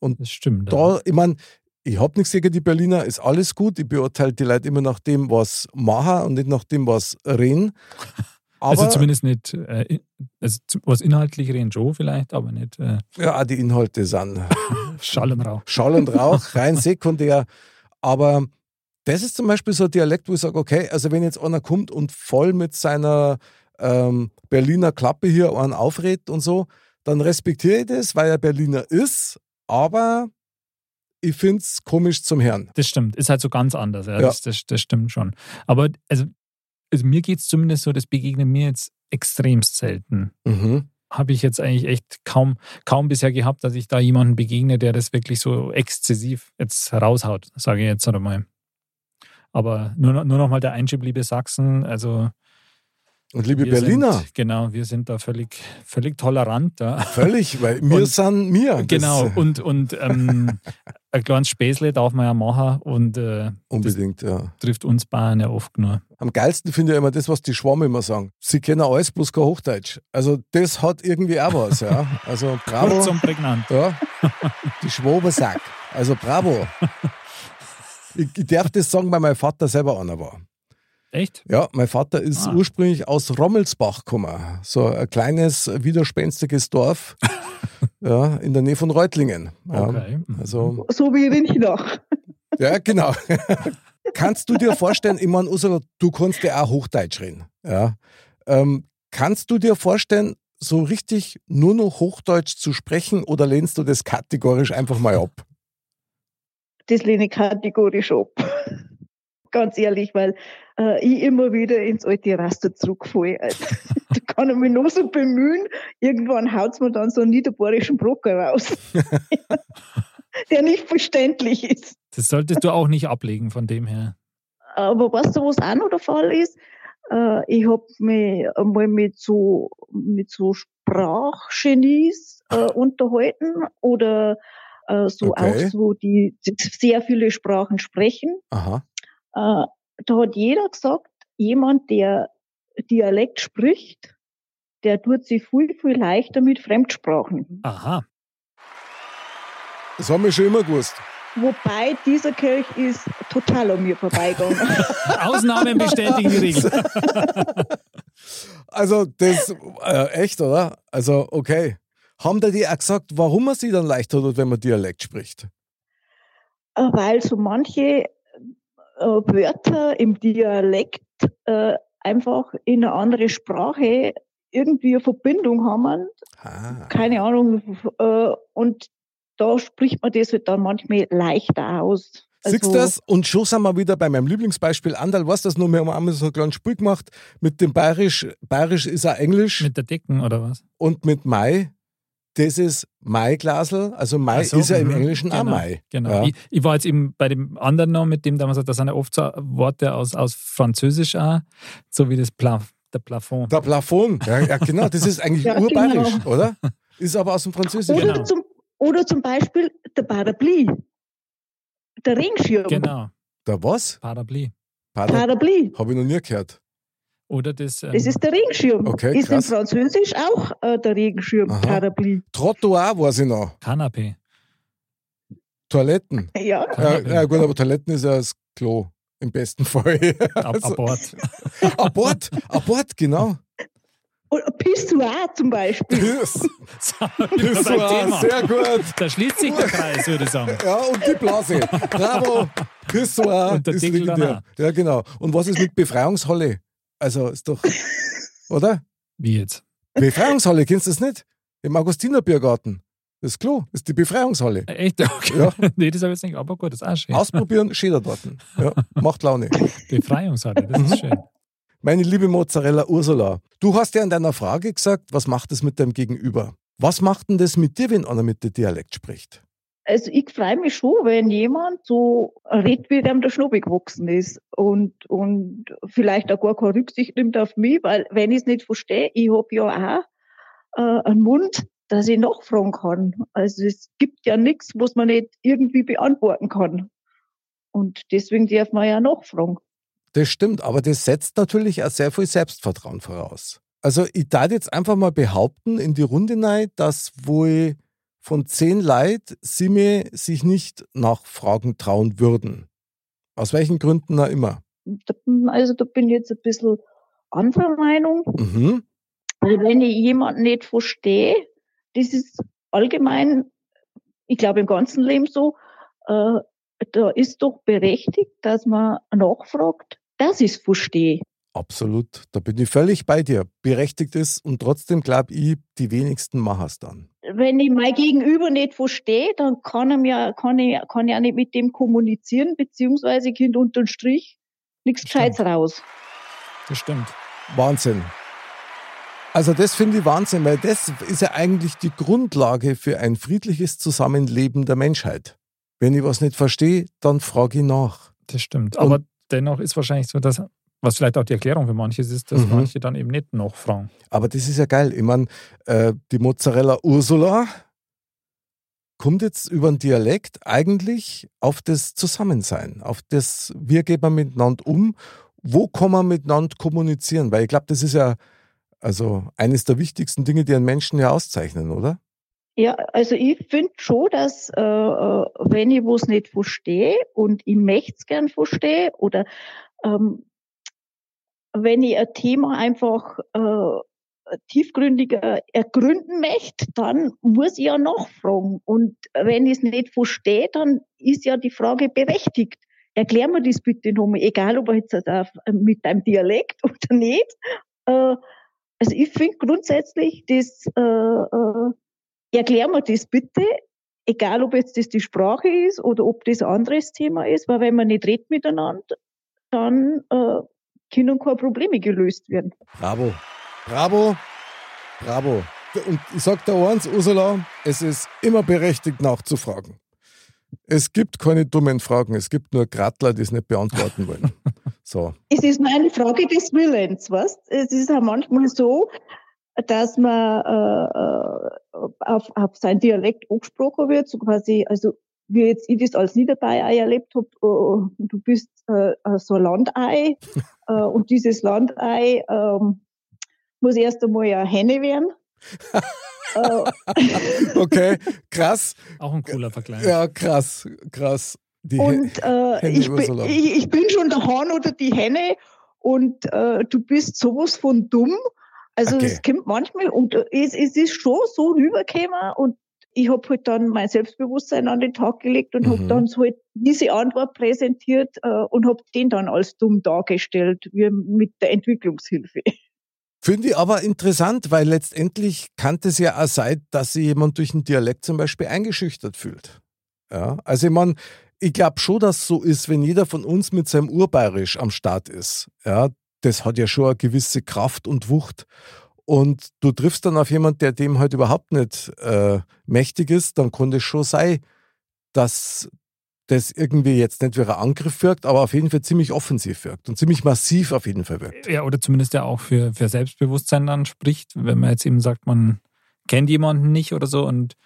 Das stimmt. Da, ich meine, ich habe nichts gegen die Berliner, ist alles gut. Ich beurteile die Leute immer nach dem, was machen und nicht nach dem, was reden. Aber also zumindest nicht, äh, also was inhaltlich reden schon vielleicht, aber nicht äh, ja, die Inhalte sind Schall und Rauch. Schall und Rauch, rein sekundär. Aber das ist zum Beispiel so ein Dialekt, wo ich sage, okay, also wenn jetzt einer kommt und voll mit seiner ähm, Berliner Klappe hier einen aufredet und so, dann respektiere ich das, weil er Berliner ist, aber ich finde es komisch zum Herrn. Das stimmt, ist halt so ganz anders. Ja, Ja. Das, das, das stimmt schon. Aber also, also mir geht es zumindest so, das begegnet mir jetzt extremst selten. Mhm. Habe ich jetzt eigentlich echt kaum, kaum bisher gehabt, dass ich da jemanden begegne, der das wirklich so exzessiv jetzt raushaut, sage ich jetzt einmal. Aber nur, nur noch mal der Einschub, liebe Sachsen, also Und liebe wir Berliner, Sind, genau, wir sind da völlig, völlig tolerant. Ja. völlig, weil wir Und- sind mir. Genau, und, und ähm, ein kleines Späßle darf man ja machen und äh, Unbedingt, ja. trifft uns Bayern ja oft nur. Am geilsten finde ich immer das, was die Schwamme immer sagen. Sie kennen alles, bloß kein Hochdeutsch. Also das hat irgendwie auch was, ja. Also bravo. Kurz und prägnant. Ja, die Schwabensack. Also bravo. Ich, ich darf das sagen, weil mein Vater selber einer war. Echt? Ja, mein Vater ist Ah. ursprünglich aus Rommelsbach gekommen. So ein kleines, widerspenstiges Dorf ja, in der Nähe von Reutlingen. Ja, Okay. Mhm. Also, So wie Rinchnach. ja, genau. kannst du dir vorstellen, ich meine, Ursula, du kannst ja auch Hochdeutsch reden. Ja. Ähm, kannst du dir vorstellen, so richtig nur noch Hochdeutsch zu sprechen oder lehnst du das kategorisch einfach mal ab? Das lehne ich kategorisch ab. Ganz ehrlich, weil äh, ich immer wieder ins alte Raster zurückfalle. Also, da kann ich mich noch so bemühen. Irgendwann haut's mir dann so einen niederbayerischen Brocker raus, der nicht verständlich ist. Das solltest du auch nicht ablegen von dem her. Aber was so was auch noch der Fall ist, äh, ich habe mich einmal mit so, mit so Sprachgenies äh, unterhalten oder äh, so Okay. auch so, die, die sehr viele Sprachen sprechen. Aha. Da hat jeder gesagt, jemand, der Dialekt spricht, der tut sich viel, viel leichter mit Fremdsprachen. Aha. Das haben wir schon immer gewusst. Wobei dieser Kelch ist total an mir vorbeigegangen. Ausnahmen bestätigen die Regel. Also, das, äh, echt, oder? Also, okay. Haben da die auch gesagt, warum man sie dann leichter tut, wenn man Dialekt spricht? Äh, weil so manche Wörter im Dialekt äh, einfach in eine andere Sprache irgendwie eine Verbindung haben, Ah. keine Ahnung, äh, und da spricht man das halt dann manchmal leichter aus. Siehst du das? Und schon sind wir wieder bei meinem Lieblingsbeispiel. Andal, du das nur? Wir haben einmal so ein kleines Spiel gemacht mit dem Bayerisch. Bayerisch ist auch Englisch Mit der Dicken oder was? und mit Mai. Das ist Maiglasel, also Mai so, ist ja im mhm, Englischen auch genau, Mai. Genau. Ja. Ich, ich war jetzt eben bei dem anderen noch, mit dem da man sagt, das sind ja oft so Worte aus, aus Französisch auch, so wie das Pla der Plafond. Der Plafond, ja, ja genau, das ist eigentlich Ja, urbayerisch, genau. oder? Ist aber aus dem Französischen. Oder, Genau. zum, oder zum Beispiel der Parapluie. Der Regenschirm. Genau, Der was? Parapluie. Parapluie. Habe ich noch nie gehört. Oder das, ähm, Das ist der Regenschirm. Okay, ist in krass. Französisch auch äh, der Regenschirm, Aha. Parapluie. Trottoir weiß ich noch. Kanapé. Toiletten. Ja, Ja, Kanapé. ja gut, aber Toiletten ist ja das Klo. Im besten Fall. Also, Abort. Abort, Abort, genau. und Pissoir zum Beispiel. Das, Das das war sehr gut. Da schließt sich der Kreis, würde ich sagen. Ja, und die Blase. Bravo. Pissoir. Und der ist Deckel legendär. Ja, genau. Und was ist mit Befreiungshalle? Also, ist doch, oder? Wie jetzt? Befreiungshalle, kennst du das nicht? Im Augustinerbiergarten. Das Klo ist die Befreiungshalle. Äh, Echt? Okay. Ja. nee, das habe ich jetzt nicht, aber gut, das ist auch schön. Ausprobieren, steht dort. Ja, macht Laune. Befreiungshalle, das Mhm. ist schön. Meine liebe Mozzarella Ursula, du hast ja in deiner Frage gesagt, was macht es mit deinem Gegenüber? Was macht denn das mit dir, wenn einer mit dir Dialekt spricht? Also ich freue mich schon, wenn jemand so redet, wie dem der Schnobel gewachsen ist und, und vielleicht auch gar keine Rücksicht nimmt auf mich, weil wenn ich es nicht verstehe, ich habe ja auch äh, einen Mund, dass ich nachfragen kann. Also es gibt ja nichts, was man nicht irgendwie beantworten kann. Und deswegen darf man ja nachfragen. Das stimmt, aber das setzt natürlich auch sehr viel Selbstvertrauen voraus. Also ich darf jetzt einfach mal behaupten in die Runde rein, dass wohl von zehn Leid sie mir sich nicht nachfragen trauen würden. Aus welchen Gründen auch immer. Da- Also da bin ich jetzt ein bisschen anderer Meinung. Mhm. Also wenn ich jemanden nicht verstehe, das ist allgemein, ich glaube im ganzen Leben so, äh, da ist doch berechtigt, dass man nachfragt, dass ich es verstehe. Absolut, da bin ich völlig bei dir. Berechtigt ist und trotzdem glaube ich, die wenigsten machen es dann. Wenn ich mein Gegenüber nicht verstehe, dann kann, er mir, kann, ich, kann ich auch nicht mit dem kommunizieren, beziehungsweise Kind unter den Strich nichts. Gescheites raus. Das stimmt. Wahnsinn. Also das finde ich Wahnsinn, weil das ist ja eigentlich die Grundlage für ein friedliches Zusammenleben der Menschheit. Wenn ich was nicht verstehe, dann frage ich nach. Das stimmt. Und- Aber dennoch ist wahrscheinlich so, dass, was vielleicht auch die Erklärung für manches ist, dass Mhm. manche dann eben nicht nachfragen. Aber das ist ja geil. Ich meine, äh, die Mozzarella Ursula kommt jetzt über den Dialekt eigentlich auf das Zusammensein, auf das, wie geht man miteinander um, wo kann man miteinander kommunizieren, weil ich glaube, das ist ja also eines der wichtigsten Dinge, die einen Menschen ja auszeichnen, oder? Ja, also ich finde schon, dass äh, äh, wenn ich was nicht verstehe und ich möchte es gern verstehe oder ähm, wenn ich ein Thema einfach äh, tiefgründiger ergründen möchte, dann muss ich ja nachfragen. Und wenn ich es nicht verstehe, dann ist ja die Frage berechtigt. Erklär mir das bitte nochmal, egal ob jetzt mit deinem Dialekt oder nicht. Äh, also ich finde grundsätzlich, das äh, äh, erklär mir das bitte, egal ob jetzt das die Sprache ist oder ob das ein anderes Thema ist, weil wenn man nicht redet miteinander, dann äh, können keine Probleme gelöst werden. Bravo. Bravo. Bravo. Und ich sag dir eins, Ursula, es ist immer berechtigt nachzufragen. Es gibt keine dummen Fragen, es gibt nur Grattler, die es nicht beantworten wollen. So. Es ist nur eine Frage des Willens, was? Es ist auch manchmal so, dass man äh, äh, auf, auf sein Dialekt angesprochen wird, so quasi, also wie jetzt ich das als Niederbayer erlebt habe, äh, du bist äh, so ein Landei äh, und dieses Landei ähm, muss erst einmal eine Henne werden. Okay, krass. Auch ein cooler Vergleich. Ja, krass, krass. Die Und äh, Henne ich, bin, ich, ich bin schon der Hahn oder die Henne und äh, du bist sowas von dumm. Also Okay. es kommt manchmal und äh, es, es ist schon so rübergekommen und ich habe halt dann mein Selbstbewusstsein an den Tag gelegt und Mhm. habe dann so halt diese Antwort präsentiert äh, und habe den dann als dumm dargestellt, wie mit der Entwicklungshilfe. Finde ich aber interessant, weil letztendlich kann es ja auch sein, dass sich jemand durch einen Dialekt zum Beispiel eingeschüchtert fühlt. Ja, also ich meine, ich glaube schon, dass es so ist, wenn jeder von uns mit seinem Urbayerisch am Start ist. Ja, das hat ja schon eine gewisse Kraft und Wucht. Und du triffst dann auf jemanden, der dem halt überhaupt nicht äh, mächtig ist, dann kann es schon sein, dass das irgendwie jetzt nicht wie ein Angriff wirkt, aber auf jeden Fall ziemlich offensiv wirkt und ziemlich massiv auf jeden Fall wirkt. Ja, oder zumindest ja auch für, für Selbstbewusstsein dann spricht, wenn man jetzt eben sagt, man kennt jemanden nicht oder so und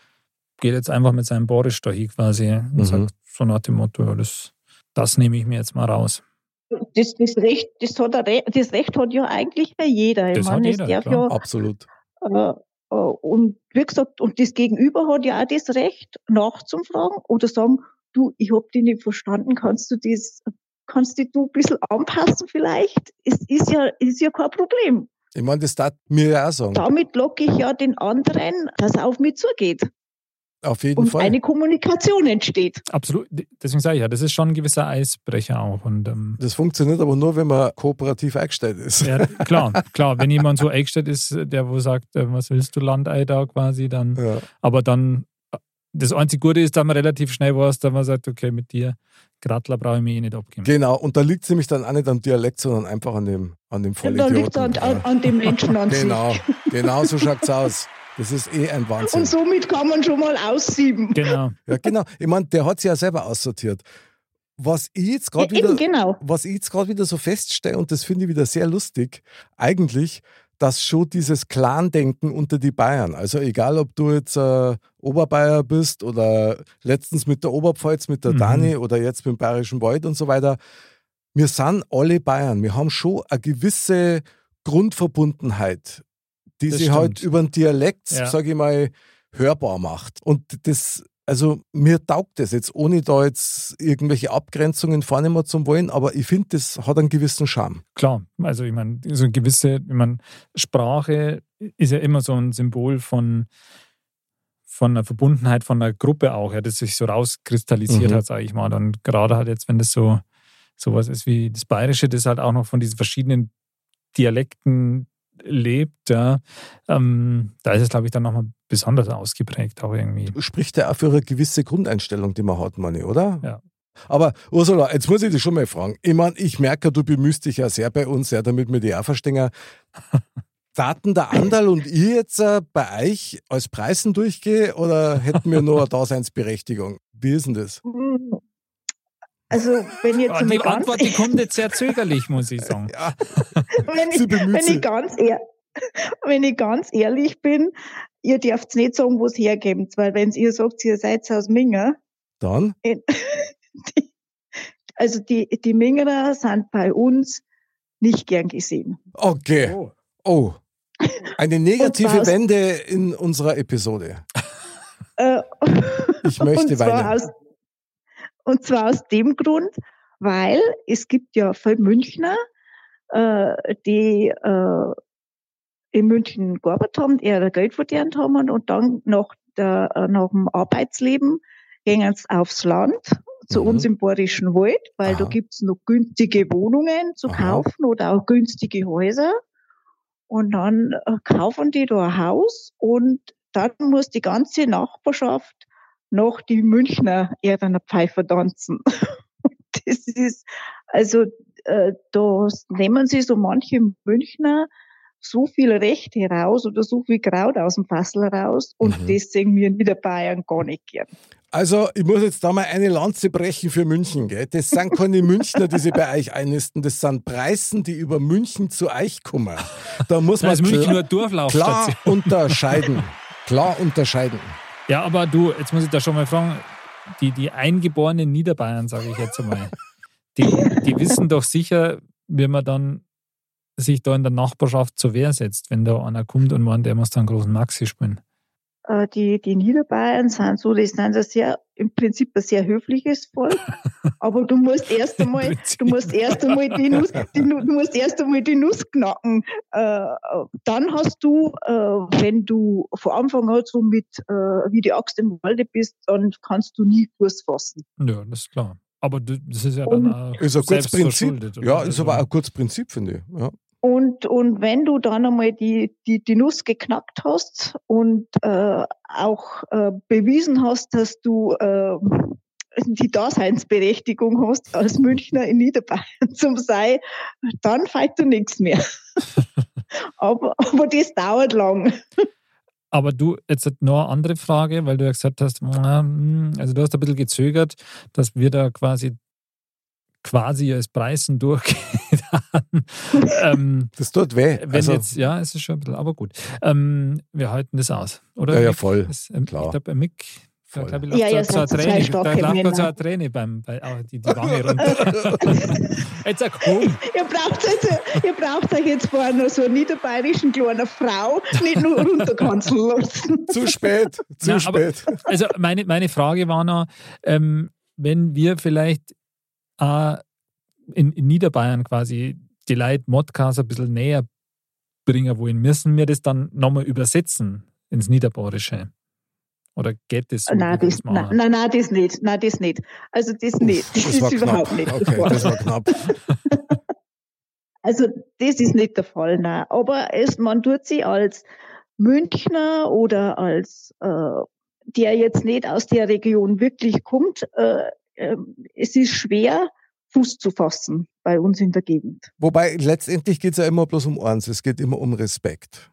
geht jetzt einfach mit seinem Boris da hin quasi und Mhm. sagt so nach dem Motto, ja, das, das nehme ich mir jetzt mal raus. Das, das, Recht, das, hat das Recht hat ja eigentlich ja jeder. Ich Das hat meine, es jeder, klar. Absolut. ja, äh, äh, und wie gesagt, und das Gegenüber hat ja auch das Recht, nachzufragen oder sagen, du, ich hab dich nicht verstanden, kannst du das, kannst dich du ein bisschen anpassen vielleicht? Es ist ja, ist ja kein Problem. Ich meine, das darf mir ja auch sagen. Damit locke ich ja den anderen, dass er auf mich zugeht Auf jeden und Fall. eine Kommunikation entsteht. Absolut. Deswegen sage ich ja, das ist schon ein gewisser Eisbrecher auch. Und ähm, Das funktioniert aber nur, wenn man kooperativ eingestellt ist. ja, klar, klar, wenn jemand so eingestellt ist, der wo sagt, äh, was willst du Landei da quasi, dann, Ja. aber dann, äh, das einzige Gute ist, dass man relativ schnell weiß, dass man sagt, okay, mit dir, Gradler brauche ich mich eh nicht abgeben. Genau, und da liegt es nämlich dann auch nicht am Dialekt, sondern einfach an dem, an dem Und dann liegt es Vollidioten. an, an, an dem Menschen an Genau, sich. genau so schaut's aus. Das ist eh ein Wahnsinn. Und somit kann man schon mal aussieben. Genau. Ja, genau. Ich meine, der hat sich ja selber aussortiert. Was ich jetzt gerade Ja, wieder, genau. was ich jetzt gerade wieder so feststelle, und das finde ich wieder sehr lustig, eigentlich, dass schon dieses Clan-Denken unter die Bayern, also egal ob du jetzt äh, Oberbayer bist oder letztens mit der Oberpfalz, mit der Mhm. Dani oder jetzt mit dem Bayerischen Wald und so weiter, wir sind alle Bayern. Wir haben schon eine gewisse Grundverbundenheit, die Das sich stimmt. halt über den Dialekt, Ja. sage ich mal, hörbar macht. Und das, also mir taugt das jetzt, ohne da jetzt irgendwelche Abgrenzungen vornehmen zu wollen, aber ich finde, das hat einen gewissen Charme. Klar, also ich meine, so eine gewisse, ich meine, Sprache ist ja immer so ein Symbol von, von einer Verbundenheit von einer Gruppe auch, ja, das sich so rauskristallisiert Mhm. hat, sage ich mal. Und gerade halt jetzt, wenn das so sowas ist wie das Bayerische, das halt auch noch von diesen verschiedenen Dialekten lebt, ja, ähm, da ist es, glaube ich, dann nochmal besonders ausgeprägt auch irgendwie. Spricht ja auch für eine gewisse Grundeinstellung, die man hat, meine, oder? Ja. Aber Ursula, jetzt muss ich dich schon mal fragen. Ich meine, ich merke, du bemühst dich ja sehr bei uns, ja, damit wir die auch verstehen. Daten der Andal und ich jetzt äh, bei euch als Preisen durchgehe oder hätten wir nur eine Daseinsberechtigung? Wie ist denn das? Also, wenn jetzt mal die ganz, Antwort, die kommt jetzt sehr zögerlich, muss ich sagen. Ja, wenn ich, wenn ich ganz ehr, wenn ich ganz ehrlich bin, ihr dürft nicht sagen, wo es hergebt, weil wenn ihr sagt, ihr seid aus Minger, Dann? in- die, also die, die Mingerer sind bei uns nicht gern gesehen. Okay. Oh. Oh. Eine negative Wende in unserer Episode. Äh, Ich möchte. Aus, und zwar aus dem Grund, weil es gibt ja viele Münchner, äh, die äh, in München gearbeitet haben, die ihr Geld verdient haben und dann nach, der, äh, nach dem Arbeitsleben gehen sie aufs Land zu Mhm. uns im Bayerischen Wald, weil da Aha. gibt's noch günstige Wohnungen zu Aha. kaufen oder auch günstige Häuser. Und dann äh, kaufen die da ein Haus und dann muss die ganze Nachbarschaft noch die Münchner Erdener Pfeifer tanzen. das ist, also äh, da nehmen sie so manche Münchner so viel Recht heraus oder so viel Kraut aus dem Fassel raus und Mhm. das sehen wir in Niederbayern gar nicht gern. Also, ich muss jetzt da mal eine Lanze brechen für München. Gell? Das sind keine Münchner, die sich bei euch einnisten. Das sind Preisen, die über München zu euch kommen. Da muss Da man München klar, nur Durchlaufstation. klar unterscheiden. Klar unterscheiden. Ja, aber du, jetzt muss ich da schon mal fragen, die, die eingeborenen Niederbayern, sage ich jetzt einmal, die, die wissen doch sicher, wie man dann sich da in der Nachbarschaft zur Wehr setzt, wenn da einer kommt und meint, der muss da einen großen Maxi spielen. Äh, die, die Niederbayern sind so, die sind ein sehr, im Prinzip ein sehr höfliches Volk. aber du musst erst einmal, du musst erst einmal die Nuss, die, du musst erst einmal die Nuss knacken. Äh, dann hast du, äh, wenn du von Anfang an so mit, äh, wie die Axt im Walde bist, dann kannst du nie Fuß fassen. Ja, das ist klar. Aber das ist ja Und- dann auch Ist ein gutes selbst Prinzip. Ja, ist Also- aber auch ein gutes Prinzip, finde ich. Ja. Und, und wenn du dann einmal die, die, die Nuss geknackt hast und äh, auch äh, bewiesen hast, dass du äh, die Daseinsberechtigung hast als Münchner in Niederbayern zum Sei, dann fällt dir nichts mehr. aber, aber das dauert lang. Aber du, jetzt noch eine andere Frage, weil du ja gesagt hast, hm, also du hast ein bisschen gezögert, dass wir da quasi quasi als Preisen durchgehen. ähm, das tut weh. Wenn also, jetzt, ja, es ist schon ein bisschen, aber gut. Ähm, wir halten das aus, oder? Ja, ja, voll. Das, ähm, klar. Ich glaube, Mick da, glaube ich, ja, ja, so, so Träne. Da so eine Träne beim, bei, oh, die, die Wange runter. jetzt sag komm. Ihr braucht, jetzt, ihr braucht euch jetzt vorher noch so niederbayerischen kleine Frau nicht nur runterkanzeln lassen. zu spät, zu Nein, spät. Aber, also meine, meine Frage war noch, ähm, wenn wir vielleicht äh, in, in Niederbayern quasi die Leute Modcast ein bisschen näher bringen wollen, müssen wir das dann nochmal übersetzen ins Niederbayerische? Oder geht das so? Nein, das, nein, nein, nein, das nicht. Nein, das nicht. Also das nicht. Das, das ist überhaupt nicht okay. Das war knapp. also das ist nicht der Fall, nein. Aber es, man tut sie als Münchner oder als äh, der jetzt nicht aus der Region wirklich kommt, äh, äh, es ist schwer, Fuß zu fassen bei uns in der Gegend. Wobei letztendlich geht es ja immer bloß um eins, es geht immer um Respekt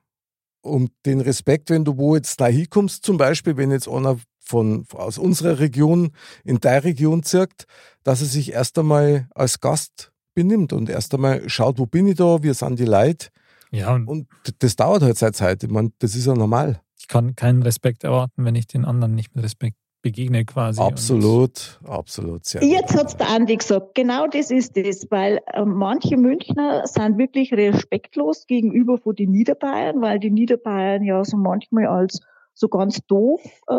um den Respekt, wenn du wo jetzt da hinkommst, zum Beispiel, wenn jetzt einer von, aus unserer Region in deine Region zirkt, dass er sich erst einmal als Gast benimmt und erst einmal schaut, wo bin ich da, wie sind die Leute. Ja, und, und das dauert halt seit Zeit. Ich meine, das ist ja normal. Ich kann keinen Respekt erwarten, wenn ich den anderen nicht mit Respekt begegne quasi. Absolut, absolut. Sehr Jetzt hat es der Andi gesagt, genau das ist es, weil äh, manche Münchner sind wirklich respektlos gegenüber von den Niederbayern, weil die Niederbayern ja so manchmal als so ganz doof äh,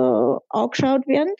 angeschaut werden.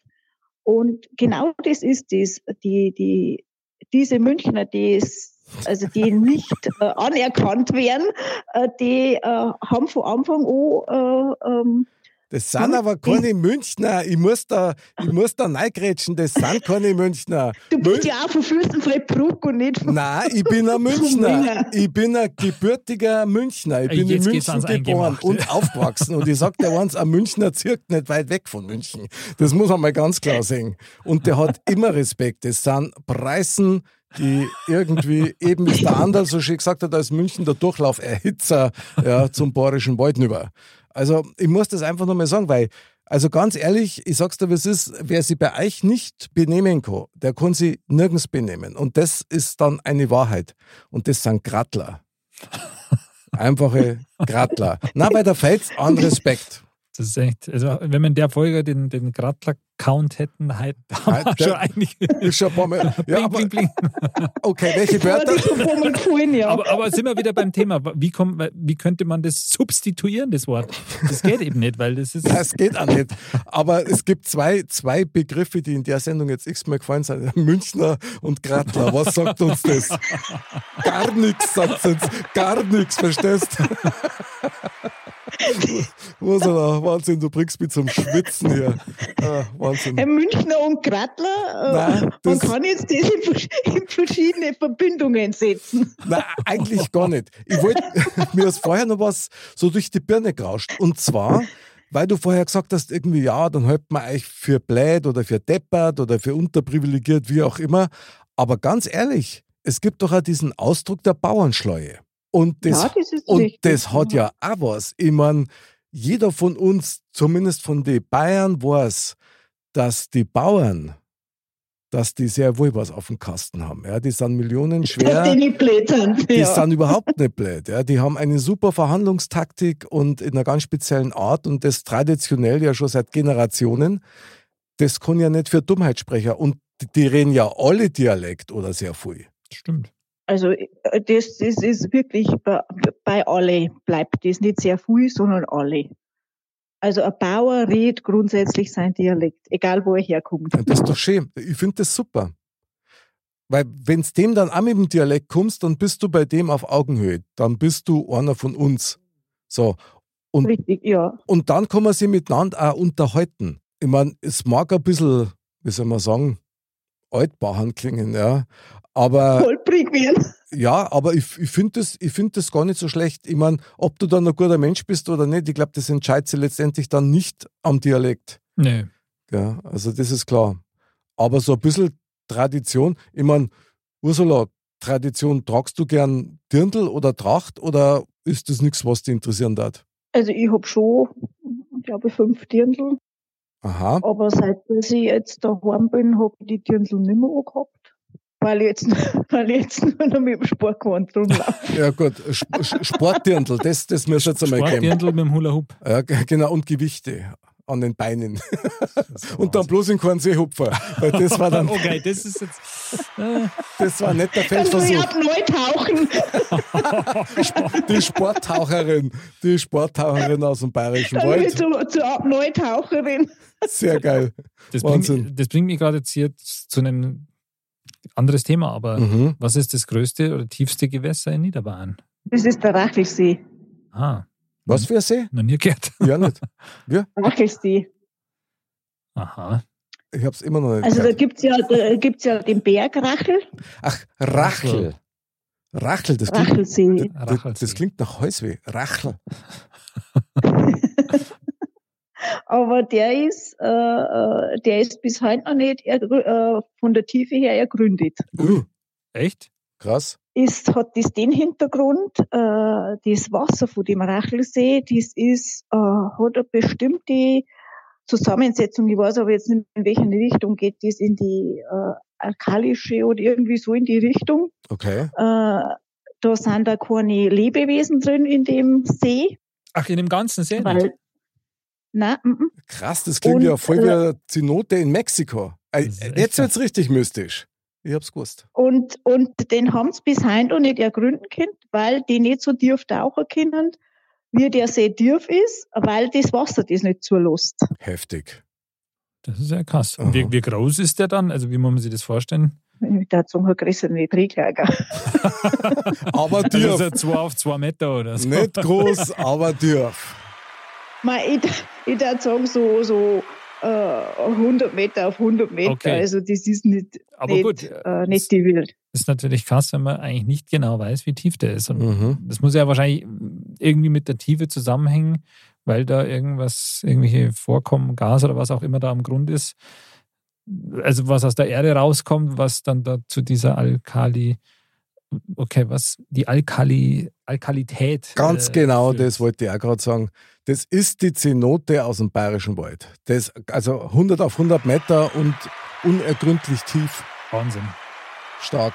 Und genau das ist es. Die, die, diese Münchner, die es also die nicht äh, anerkannt werden, äh, die äh, haben von Anfang an äh, ähm, das sind aber keine Münchner. Ich muss da, ich muss da reingrätschen. Das sind keine Münchner. Du bist Mün ja auch von Fürstenfeld und nicht von Nein, ich bin ein Münchner. Ich bin ein gebürtiger Münchner. Ich bin Jetzt in München geboren und aufgewachsen. Und ich sage dir eins, ein Münchner zirkt nicht weit weg von München. Das muss man mal ganz klar sehen. Und der hat immer Respekt. Das sind Preisen, die irgendwie, eben wie der Anderl so schön gesagt hat, als München der Durchlauferhitzer ja, zum Bayerischen Wald rüber. Also ich muss das einfach nur mal sagen, weil, also ganz ehrlich, ich sag's dir, es ist, wer sie bei euch nicht benehmen kann, der kann sie nirgends benehmen. Und das ist dann eine Wahrheit. Und das sind Grattler. Einfache Grattler. Na, bei der Fels an Respekt. Das ist echt, also wenn wir in der Folge den, den Grattler-Count hätten, halt, haben wir schon eigentlich. Ist schon ein paar Mal. Ja, bling, bling, bling. Okay, welche Wörter? ja. aber, aber sind wir wieder beim Thema. Wie, kommt, wie könnte man das substituieren, das Wort? Das geht eben nicht, weil das ist. Das geht auch nicht. Aber es gibt zwei, zwei Begriffe, die in der Sendung jetzt x-mal gefallen sind: Münchner und Grattler. Was sagt uns das? Gar nichts, sagt uns. Gar nichts, verstehst du? Er Wahnsinn, du bringst mich zum Schwitzen hier. Ah, Wahnsinn. Ein Münchner und Grattler, äh, man kann jetzt das in, verschiedene Verbindungen setzen. Nein, eigentlich gar nicht. Ich wollte, mir ist vorher noch was so durch die Birne gerauscht. Und zwar, weil du vorher gesagt hast, irgendwie, ja, dann hält man euch für blöd oder für deppert oder für unterprivilegiert, wie auch immer. Aber ganz ehrlich, es gibt doch auch diesen Ausdruck der Bauernschleue. Und das, ja, das, und das hat ja auch was. Ich meine, jeder von uns, zumindest von den Bayern, weiß, dass die Bauern, dass die sehr wohl was auf dem Kasten haben. Ja, die sind Millionen schwer. die nicht blöd sind. Die sind überhaupt nicht blöd. Ja, die haben eine super Verhandlungstaktik und in einer ganz speziellen Art und das traditionell ja schon seit Generationen. Das kann ja nicht für Dummheitssprecher. Und die reden ja alle Dialekt oder sehr viel. Stimmt. Also äh, das, das ist wirklich bei, alle bleibt das nicht sehr viel, sondern alle. Also ein Bauer redet grundsätzlich sein Dialekt, egal wo er herkommt. Das ist doch schön. Ich finde das super. Weil wenn es dem dann auch mit dem Dialekt kommst, dann bist du bei dem auf Augenhöhe. Dann bist du einer von uns. So. Und, Richtig, ja. Und dann kann man sich miteinander auch unterhalten. Ich meine, es mag ein bisschen, wie soll man sagen, altbahn klingen, ja. Aber. Holprig werden. Ja, aber ich, ich finde das, find das gar nicht so schlecht. Ich meine, ob du dann ein guter Mensch bist oder nicht, ich glaube, das entscheidet sich letztendlich dann nicht am Dialekt. Nee. Ja, also das ist klar. Aber so ein bisschen Tradition, ich meine, Ursula, Tradition, tragst du gern Dirndl oder Tracht oder ist das nichts, was dich interessieren darf? Also ich hab schon, glaube ich, fünf Dirndl. Aha. Aber seit ich jetzt daheim bin, hab ich die Dirndl nicht mehr angehabt. Weil ich jetzt, weil ich jetzt nur noch mit dem Sportgewand rumlaufe. Ja gut, Sp- Sp- Sportdirndl, das, das müsste jetzt einmal geben. Sportdirndl mit dem Hula Hoop. Ja, genau, und Gewichte an den Beinen. Und dann bloß in keinen Seehupfer. Weil das war dann, Okay, das ist jetzt. Äh, das war nicht der Dann will ich Feldversuch. neu tauchen. Die Sporttaucherin, die Sporttaucherin aus dem Bayerischen Dann ich Wald. zu, zu ab neu Taucherin. Sehr geil. das, Wahnsinn. bringt, das bringt mich gerade jetzt hier zu einem anderes Thema, aber Mhm. was ist das größte oder tiefste Gewässer in Niederbayern? Das ist der Rachelsee. Ah, Was für ein See? noch nie gehört. Ja, nicht. Rachelsee. Aha. Ich habe es immer noch nicht Also da gehört. gibt's ja, da gibt's ja den Berg Rachel, Ach, Rachel. Rachel, das klingt, Rachelsee. das, das klingt nach Halsweh. Rachel. Aber der ist, äh, äh, der ist bis heute noch nicht äh, von der Tiefe her ergründet. Uh, Echt? krass. Ist, hat das den Hintergrund, äh, das Wasser von dem Rachelsee, das ist, äh, hat eine bestimmte Zusammensetzung, ich weiß aber jetzt nicht, in welche Richtung geht das, in die äh, alkalische oder irgendwie so in die Richtung. Okay. Äh, da sind da keine Lebewesen drin in dem See, Ach, in dem ganzen See? nicht? weil, nein, mm, mm. Krass, das klingt Und, ja voll wie äh, eine Zenote in Mexiko. Äh, jetzt krass. wird's richtig mystisch. Ich hab's gewusst. Und, und den haben sie bis heute noch nicht ergründen können, weil die nicht so tief tauchen können, wie der See tief ist, weil das Wasser das nicht zulässt. Heftig. Das ist ja krass. Und wie, wie groß ist der dann? Also, wie muss man sich das vorstellen? Mit der Zunge gerissen nicht Träglager. Aber Also, tief. so 2 auf 2 Meter oder so. Nicht groß, aber tief. Ich, ich würde sagen, so, so äh, 100 Meter auf 100 Meter. Okay. Also das ist nicht, Aber nicht, gut, äh, nicht die Wild. ist natürlich krass, wenn man eigentlich nicht genau weiß, wie tief der ist. Und Mhm. das muss ja wahrscheinlich irgendwie mit der Tiefe zusammenhängen, weil da irgendwas, irgendwelche Vorkommen, Gas oder was auch immer da am Grund ist. Also was aus der Erde rauskommt, was dann da zu dieser Alkali, okay, was die Alkali, Alkalität. Ganz äh, genau, führt. das wollte ich auch gerade sagen. Das ist die Zenote aus dem Bayerischen Wald. Das, also 100 auf 100 Meter und unergründlich tief Wahnsinn. stark.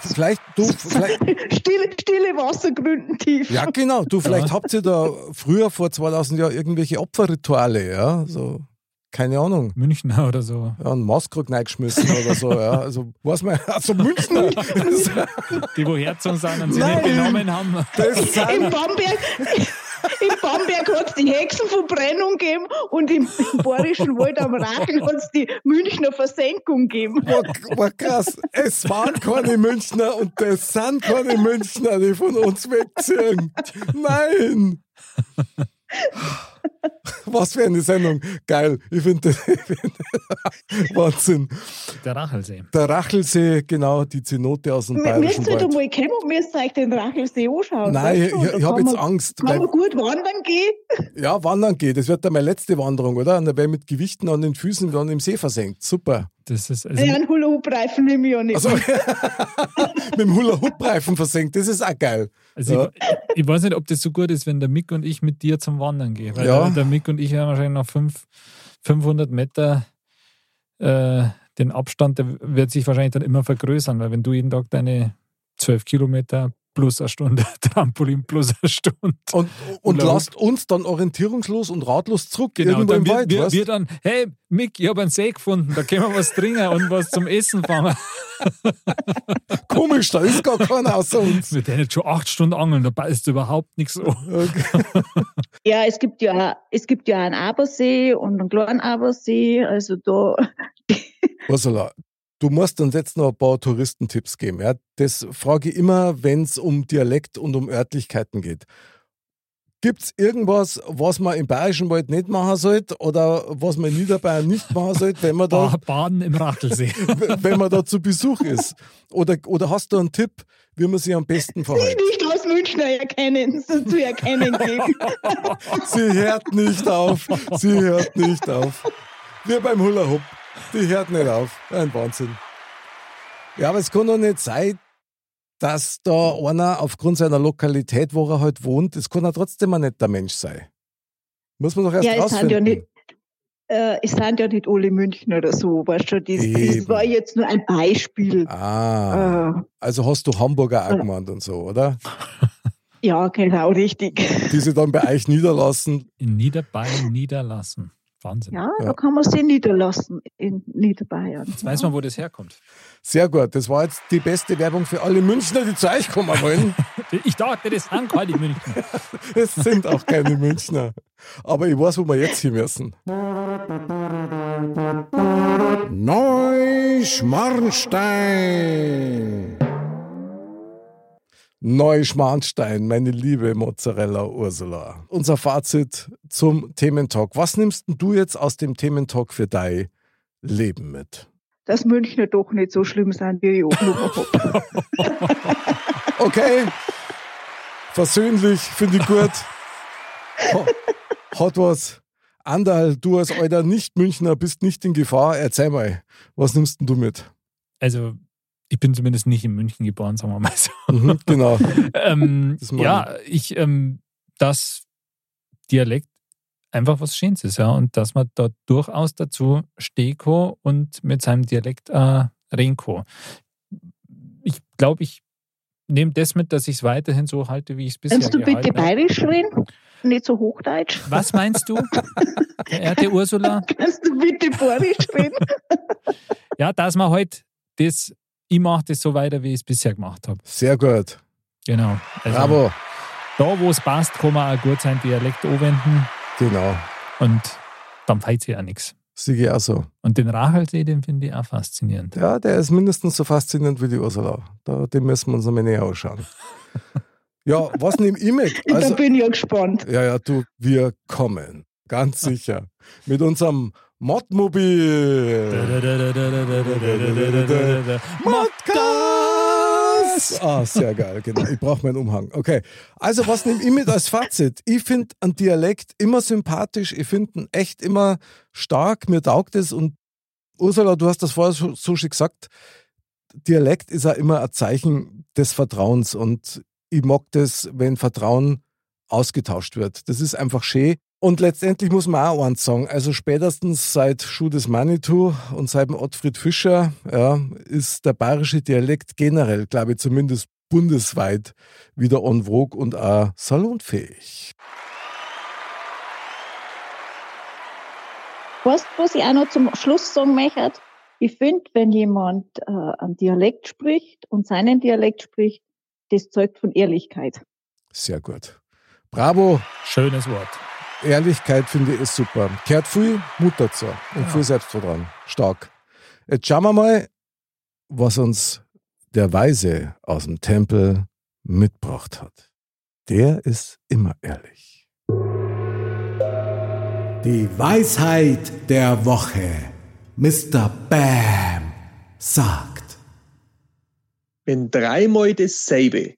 Vielleicht, du, vielleicht, Stille, stille Wassergründen tief. ja genau, du, vielleicht Ja. habt ihr da früher vor 2000 Jahren irgendwelche Opferrituale, ja, so, keine Ahnung. Münchner oder so. Ja, einen Maßkrug reingeschmissen oder so, ja. Also, was man, also Münchner, Die, wo Herzog sind und sie Nein. nicht benommen haben. das In sind, Bamberg, in Bamberg hat es die Hexenverbrennung gegeben und im, im Bayerischen Wald am Rachel hat es die Münchner Versenkung gegeben. war, war krass. Es waren keine Münchner und das sind keine Münchner, die von uns wegziehen. Nein! Was für eine Sendung. Geil. Ich finde das find Wahnsinn. Der Rachelsee. Der Rachelsee, genau, die Zenote aus dem Müsst Bayerischen ihr da Wald. mal kommen und müsst euch den Rachelsee anschauen. Nein, weißt ich, du? ich, ich habe jetzt man- Angst. Kann man gut wandern gehen? ja, wandern geht. Das wird dann meine letzte Wanderung, oder? Und dann werde ich mit Gewichten an den Füßen dann im See versenkt. Super. Das ist also, Ja, einen Hula-Hoop-Reifen nehme ich ja nicht. Also, mit dem Hula-Hoop-Reifen versenkt, das ist auch geil. Also Ja. ich, ich weiß nicht, ob das so gut ist, wenn der Mick und ich mit dir zum Wandern gehen. Weil Ja. der, Mick und ich haben wahrscheinlich noch fünf, 500 Meter äh, den Abstand, der wird sich wahrscheinlich dann immer vergrößern, weil wenn du jeden Tag deine 12 Kilometer plus eine Stunde, Trampolin plus eine Stunde. Und, und lasst uns dann orientierungslos und ratlos zurück. Genau, irgendwo dann im wir, Wald, wir, wir dann, hey Mick, ich habe einen See gefunden, da können wir was trinken und was zum Essen fangen. Komisch, da ist gar keiner außer uns. Wir werden jetzt schon acht Stunden angeln, da ist überhaupt nichts so. Okay. Ja, es gibt ja, es gibt ja einen Abersee und einen kleinen Abersee. Also da, Ursula, du musst uns jetzt noch ein paar Touristentipps geben. Ja? Das frage ich immer, wenn es um Dialekt und um Örtlichkeiten geht. Gibt es irgendwas, was man im Bayerischen Wald nicht machen sollte oder was man in Niederbayern nicht machen sollte, wenn man da, Ba- Baden im Rachelsee. wenn man da zu Besuch ist? Oder, oder hast du einen Tipp, wie man sich am besten verhält? nicht aus Münchner erkennen, zu erkennen geben. Sie hört nicht auf. Sie hört nicht auf. Wir beim Hula Hoop. Die hört nicht auf. Ein Wahnsinn. Ja, aber es kann doch nicht sein, dass da einer aufgrund seiner Lokalität, wo er halt wohnt, das kann er trotzdem ein netter Mensch sein. Muss man doch erst Ja, es sind rausfinden. ja nicht, äh, es sind ja nicht alle München oder so, weißt du, das, das war jetzt nur ein Beispiel. Ah, Äh, also hast du Hamburger auch Ja. gemeint und so, oder? ja, genau, richtig. Die sie dann bei euch niederlassen. In Niederbayern niederlassen. Wahnsinn. Ja, Ja. da kann man sie niederlassen in Niederbayern. Jetzt weiß man, wo das herkommt. Sehr gut. Das war jetzt die beste Werbung für alle Münchner, die zu euch kommen wollen. Ich dachte, das sind keine München. Es sind auch keine Münchner. Aber ich weiß, wo wir jetzt hin müssen. Neuschmarnstein. Neuschmarnstein, meine liebe Mozzarella Ursula. Unser Fazit zum Thementalk. Was nimmst du jetzt aus dem Thementalk für dein Leben mit? Dass Münchner doch nicht so schlimm sind, wie ich habe. Okay. Versöhnlich, finde ich gut. Ha- Hat was. Andal, du als alter Nicht-Münchner bist nicht in Gefahr. Erzähl mal, was nimmst denn du mit? Also, ich bin zumindest nicht in München geboren, sagen wir mal so. Mhm, genau. ähm, ja, ich, ähm, dass Dialekt einfach was Schönes ist, ja, und dass man da durchaus dazu kann und mit seinem Dialekt äh, kann. Ich glaube, ich nehme das mit, dass ich es weiterhin so halte, wie ich es bisher Kannst du bitte habe. bayerisch reden? Nicht so hochdeutsch? Was meinst du, verehrte Ursula? Kannst du bitte bayerisch reden? Ja, dass man halt das, ich mache das so weiter, wie ich es bisher gemacht habe. Sehr gut. Genau. Also, Bravo. Da, wo es passt, kann man auch gut sein Dialekt anwenden Genau. und dann fällt sich auch nichts. Siege auch so. Und den Rachelsee, den finde ich auch faszinierend. Ja, der ist mindestens so faszinierend wie die Ursula. Da, den müssen wir uns einmal näher anschauen. Ja, was nehme ich mit? da Also, bin ich ja gespannt. ja, ja, du, wir kommen. Ganz sicher. Mit unserem Modmobil. Modcast! Ah, sehr geil, genau. Ich brauche meinen Umhang. Okay. Also, was nehme ich mit als Fazit? Ich finde einen Dialekt immer sympathisch. Ich finde ihn echt immer stark. Mir taugt es. Und Ursula, du hast das vorher so, so schön gesagt. Dialekt ist ja immer ein Zeichen des Vertrauens. Und ich mag das, wenn Vertrauen ausgetauscht wird. Das ist einfach schön. Und letztendlich muss man auch eins sagen, also spätestens seit Schuh des Manitou und seit dem Ottfried Fischer ja, ist der bayerische Dialekt generell, glaube ich, zumindest bundesweit wieder en vogue und auch salonfähig. Weißt du, was ich auch noch zum Schluss sagen möchte? Ich finde, wenn jemand äh, einen Dialekt spricht und seinen Dialekt spricht, das zeugt von Ehrlichkeit. Sehr gut. Bravo, Schönes Wort. Ehrlichkeit finde ich ist super. Kehrt viel Mut dazu und viel Selbstvertrauen. Stark. Jetzt schauen wir mal, was uns der Weise aus dem Tempel mitgebracht hat. Der ist immer ehrlich. Die Weisheit der Woche. Mr. Bam sagt. Wenn dreimal dasselbe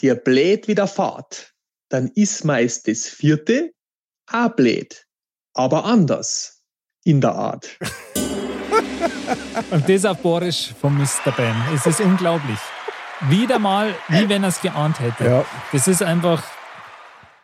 dir blöd widerfahrt, dann ist meist das vierte blöd, aber anders in der Art. Und das auf Borisch von Mr. Bam. Es ist unglaublich. Wieder mal, wie wenn er es geahnt hätte. Ja, Das ist einfach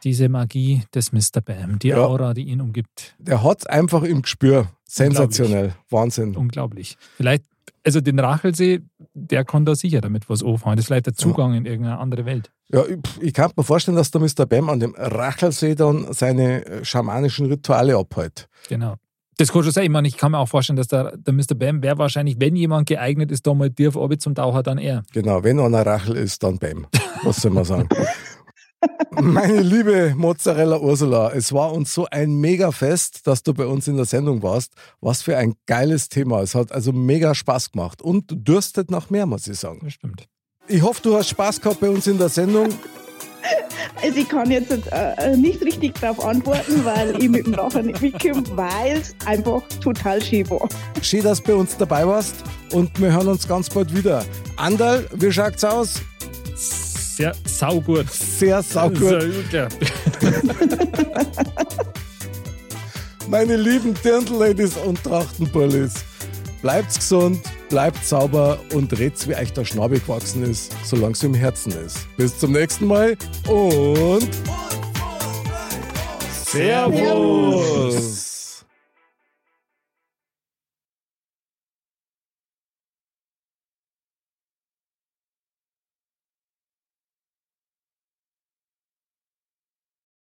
diese Magie des Mr. Bam, die Ja. Aura, die ihn umgibt. der hat einfach im Gespür. Sensationell. Wahnsinn. Unglaublich. Vielleicht, also den Rachelsee, der kann da sicher damit was anfangen. Das ist vielleicht der Zugang in irgendeine andere Welt. Ja, ich, ich kann mir vorstellen, dass der Mr. Bam an dem Rachelsee dann seine äh, schamanischen Rituale abhält. Genau. Das kann schon sein. Ich meine, ich kann mir auch vorstellen, dass der, der Mr. Bam wäre wahrscheinlich, wenn jemand geeignet ist, da mal tief runter zum Taucher, dann er. Genau, wenn einer Rachel ist, dann Bam. Was soll man sagen? Meine liebe Mozzarella Ursula, es war uns so ein mega Fest, dass du bei uns in der Sendung warst. Was für ein geiles Thema. Es hat also mega Spaß gemacht und dürstet nach mehr, muss ich sagen. Das stimmt. Ich hoffe, du hast Spaß gehabt bei uns in der Sendung. Also ich kann jetzt äh, nicht richtig darauf antworten, weil ich mit dem Nachher nicht mitkomme, weil es einfach total schön war. Schön, dass du bei uns dabei warst und wir hören uns ganz bald wieder. Andal, wie schaut's aus? Sehr saugut. Sehr saugut. Ja. Meine lieben Dirndl-Ladies und Trachtenbullis, bleibt's gesund, bleibt sauber und red's, wie euch der Schnabel gewachsen ist, solange es im Herzen ist. Bis zum nächsten Mal und Servus.